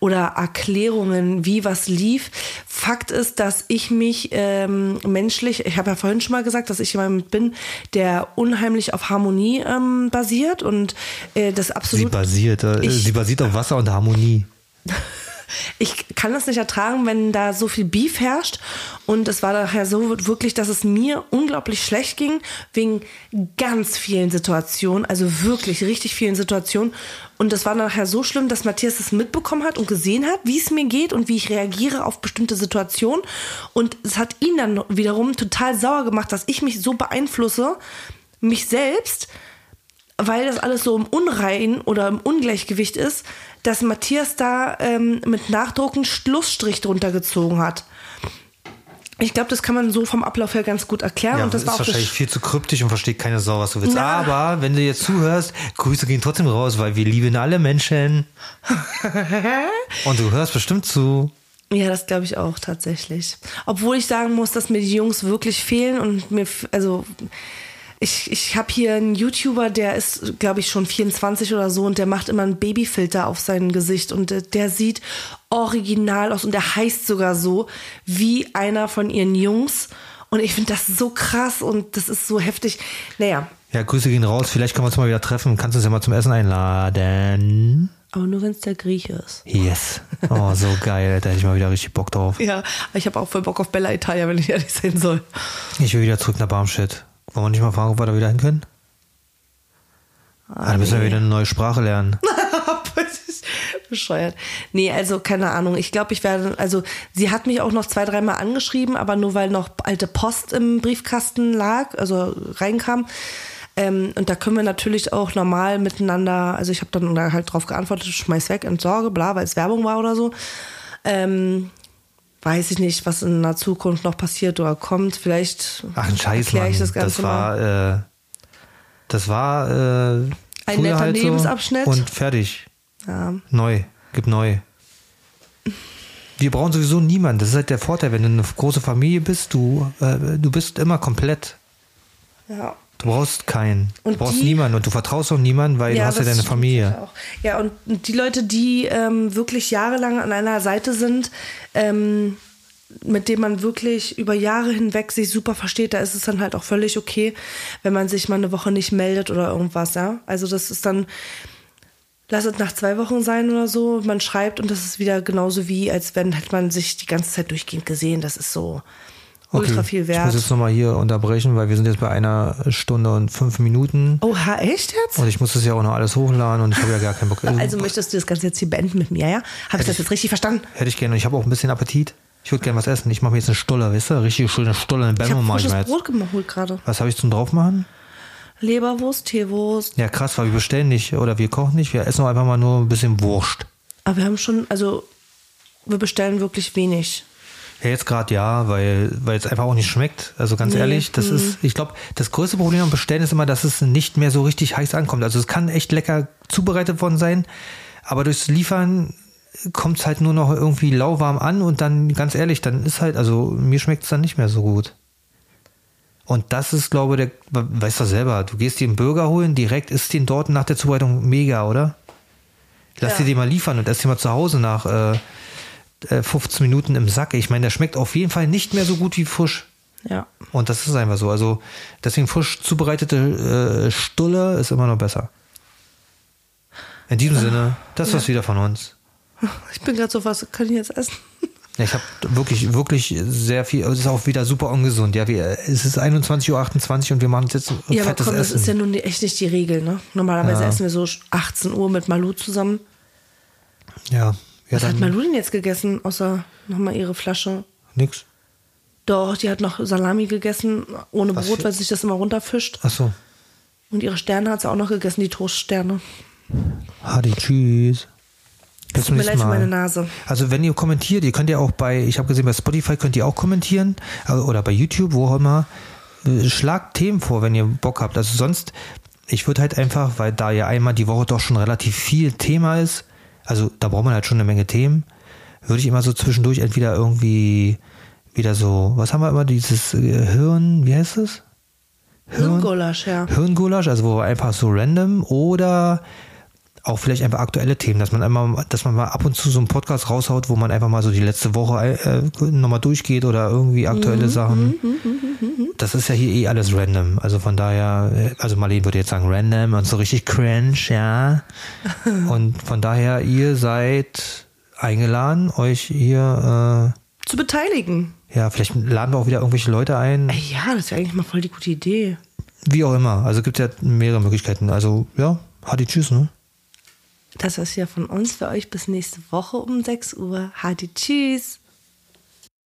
oder Erklärungen, wie was lief, Fakt ist, dass ich mich ähm, menschlich, ich habe ja vorhin schon mal gesagt, dass ich jemand bin, der unheimlich auf Harmonie ähm, basiert und äh, das Sie absolut basiert, äh, Ich- sie basiert auf Wasser und Harmonie. ich kann das nicht ertragen, wenn da so viel Beef herrscht. Und es war daher so wirklich, dass es mir unglaublich schlecht ging, wegen ganz vielen Situationen, also wirklich richtig vielen Situationen. Und das war nachher so schlimm, dass Matthias es mitbekommen hat und gesehen hat, wie es mir geht und wie ich reagiere auf bestimmte Situationen. Und es hat ihn dann wiederum total sauer gemacht, dass ich mich so beeinflusse, mich selbst, weil das alles so im Unrein oder im Ungleichgewicht ist, dass Matthias da ähm, mit Nachdruck einen Schlussstrich drunter gezogen hat. Ich glaube, das kann man so vom Ablauf her ganz gut erklären. Ja, und das ist war auch wahrscheinlich viel zu kryptisch und versteht keine Sau, was du willst. Na. Aber wenn du jetzt zuhörst, Grüße gehen trotzdem raus, weil wir lieben alle Menschen. und du hörst bestimmt zu. Ja, das glaube ich auch tatsächlich. Obwohl ich sagen muss, dass mir die Jungs wirklich fehlen und mir, also ich, ich habe hier einen YouTuber, der ist, glaube ich, schon 24 oder so und der macht immer einen Babyfilter auf sein Gesicht und äh, der sieht original aus und der heißt sogar so wie einer von ihren Jungs. Und ich finde das so krass und das ist so heftig. Naja, Ja, Grüße gehen raus. Vielleicht können wir uns mal wieder treffen. Kannst uns ja mal zum Essen einladen. aber nur wenn es der Grieche ist. Yes. Oh, so geil. Da hätte ich mal wieder richtig Bock drauf. Ja, ich habe auch voll Bock auf Bella Italia, wenn ich ehrlich sein soll. Ich will wieder zurück nach Barmstedt. Wollen wir nicht mal fragen, ob wir da wieder hin können? Ah, dann müssen wir wieder eine neue Sprache lernen. Das ist Bescheuert. Nee, also keine Ahnung. Ich glaube, ich werde, also sie hat mich auch noch zwei, dreimal angeschrieben, aber nur weil noch alte Post im Briefkasten lag, also reinkam. Ähm, und da können wir natürlich auch normal miteinander, also ich habe dann da halt drauf geantwortet, schmeiß weg, entsorge, bla, weil es Werbung war oder so. Ähm, weiß ich nicht, was in der Zukunft noch passiert oder kommt. Vielleicht Ach, ein Scheiß, erkläre Mann. ich das Das, Ganze mal. war, äh, das war, äh, Ein netter halt so Lebensabschnitt. Und fertig. Ja. Neu. Gib neu. Wir brauchen sowieso niemanden. Das ist halt der Vorteil, wenn du eine große Familie bist, du, äh, du bist immer komplett. ja. Du brauchst keinen. Und du brauchst die- niemanden und du vertraust auch niemanden, weil du hast ja deine Familie. Ja, und die Leute, die ähm, wirklich jahrelang an einer Seite sind, ähm, mit dem man wirklich über Jahre hinweg sich super versteht, da ist es dann halt auch völlig okay, wenn man sich mal eine Woche nicht meldet oder irgendwas, ja. Also das ist dann, lass es nach zwei Wochen sein oder so, man schreibt und das ist wieder genauso wie, als wenn hätte man sich die ganze Zeit durchgehend gesehen. Das ist so ultra viel Ich muss wert. jetzt nochmal hier unterbrechen, weil wir sind jetzt bei einer Stunde und fünf Minuten. Oha, echt jetzt? Und ich muss das ja auch noch alles hochladen und ich habe ja gar keinen Bock. Also möchtest du das Ganze jetzt hier beenden mit mir, ja? Habe ich das jetzt richtig verstanden? Hätte ich gerne. Und ich habe auch ein bisschen Appetit. Ich würde gerne was essen. Ich mache mir jetzt eine Stulle, weißt du? Richtig schöne Stulle, eine Bämme mache ich mir jetzt. Brot geholt gerade. Was habe ich zum draufmachen? Leberwurst, Teewurst. Ja, krass, weil wir bestellen nicht oder wir kochen nicht. Wir essen auch einfach mal nur ein bisschen Wurst. Aber wir haben schon, also wir bestellen wirklich wenig. Ja, jetzt gerade ja, weil weil es einfach auch nicht schmeckt. Also ganz Nee, ehrlich, das mhm. ist, ich glaube, das größte Problem am Bestellen ist immer, dass es nicht mehr so richtig heiß ankommt. Also es kann echt lecker zubereitet worden sein, aber durchs Liefern kommt es halt nur noch irgendwie lauwarm an und dann, ganz ehrlich, dann ist halt, also mir schmeckt es dann nicht mehr so gut. Und das ist, glaube ich, der, weißt du selber, du gehst dir einen Burger holen, direkt isst den dort nach der Zubereitung mega, oder? Lass Ja. dir den mal liefern und ess den mal zu Hause nach äh, äh, 15 Minuten im Sack. Ich meine, der schmeckt auf jeden Fall nicht mehr so gut wie frisch. Ja. Und das ist einfach so. Also deswegen frisch zubereitete äh, Stulle ist immer noch besser. In diesem Sinne, das war's wieder von uns. Ich bin gerade so, was kann ich jetzt essen? Ja, ich habe wirklich, wirklich sehr viel, es ist auch wieder super ungesund. Ja, wir, es ist 21.28 Uhr und wir machen jetzt Ja, aber fettes komm, das Essen. ist ja nun echt nicht die Regel, ne? Normalerweise Ja. essen wir so 18 Uhr mit Malu zusammen. ja, ja, Was hat Malu denn jetzt gegessen, außer nochmal ihre Flasche? nix. Doch, die hat noch Salami gegessen, ohne Was Brot, für- weil sie sich das immer runterfischt. Ach so. Und ihre Sterne hat sie auch noch gegessen, die Toaststerne. Hadi, tschüss. Bis zum nächsten Mal. Also wenn ihr kommentiert, ihr könnt ja auch bei, ich habe gesehen, bei Spotify könnt ihr auch kommentieren äh, oder bei YouTube, wo auch immer. Äh, Schlagt Themen vor, wenn ihr Bock habt. Also sonst, ich würde halt einfach, weil da ja einmal die Woche doch schon relativ viel Thema ist, also da braucht man halt schon eine Menge Themen, würde ich immer so zwischendurch entweder irgendwie wieder so, was haben wir immer, dieses äh, Hirn, wie heißt es? Hirngulasch, ja. Hirngulasch, also wo einfach so random oder auch vielleicht einfach aktuelle Themen, dass man einmal, dass man mal ab und zu so einen Podcast raushaut, wo man einfach mal so die letzte Woche äh, nochmal durchgeht oder irgendwie aktuelle Sachen. Das ist ja hier eh alles random. Also von daher, äh, also Marlene würde jetzt sagen random und so richtig cringe, ja. Und von daher, ihr seid eingeladen, euch hier, Zu beteiligen. äh, ja, vielleicht laden wir auch wieder irgendwelche Leute ein. Ja, das wäre eigentlich mal voll die gute Idee. Wie auch immer. Also gibt ja mehrere Möglichkeiten. Also ja, Hadi, tschüss, ne? Das war's ja von uns für euch bis nächste Woche um 6 Uhr. Hadi, tschüss.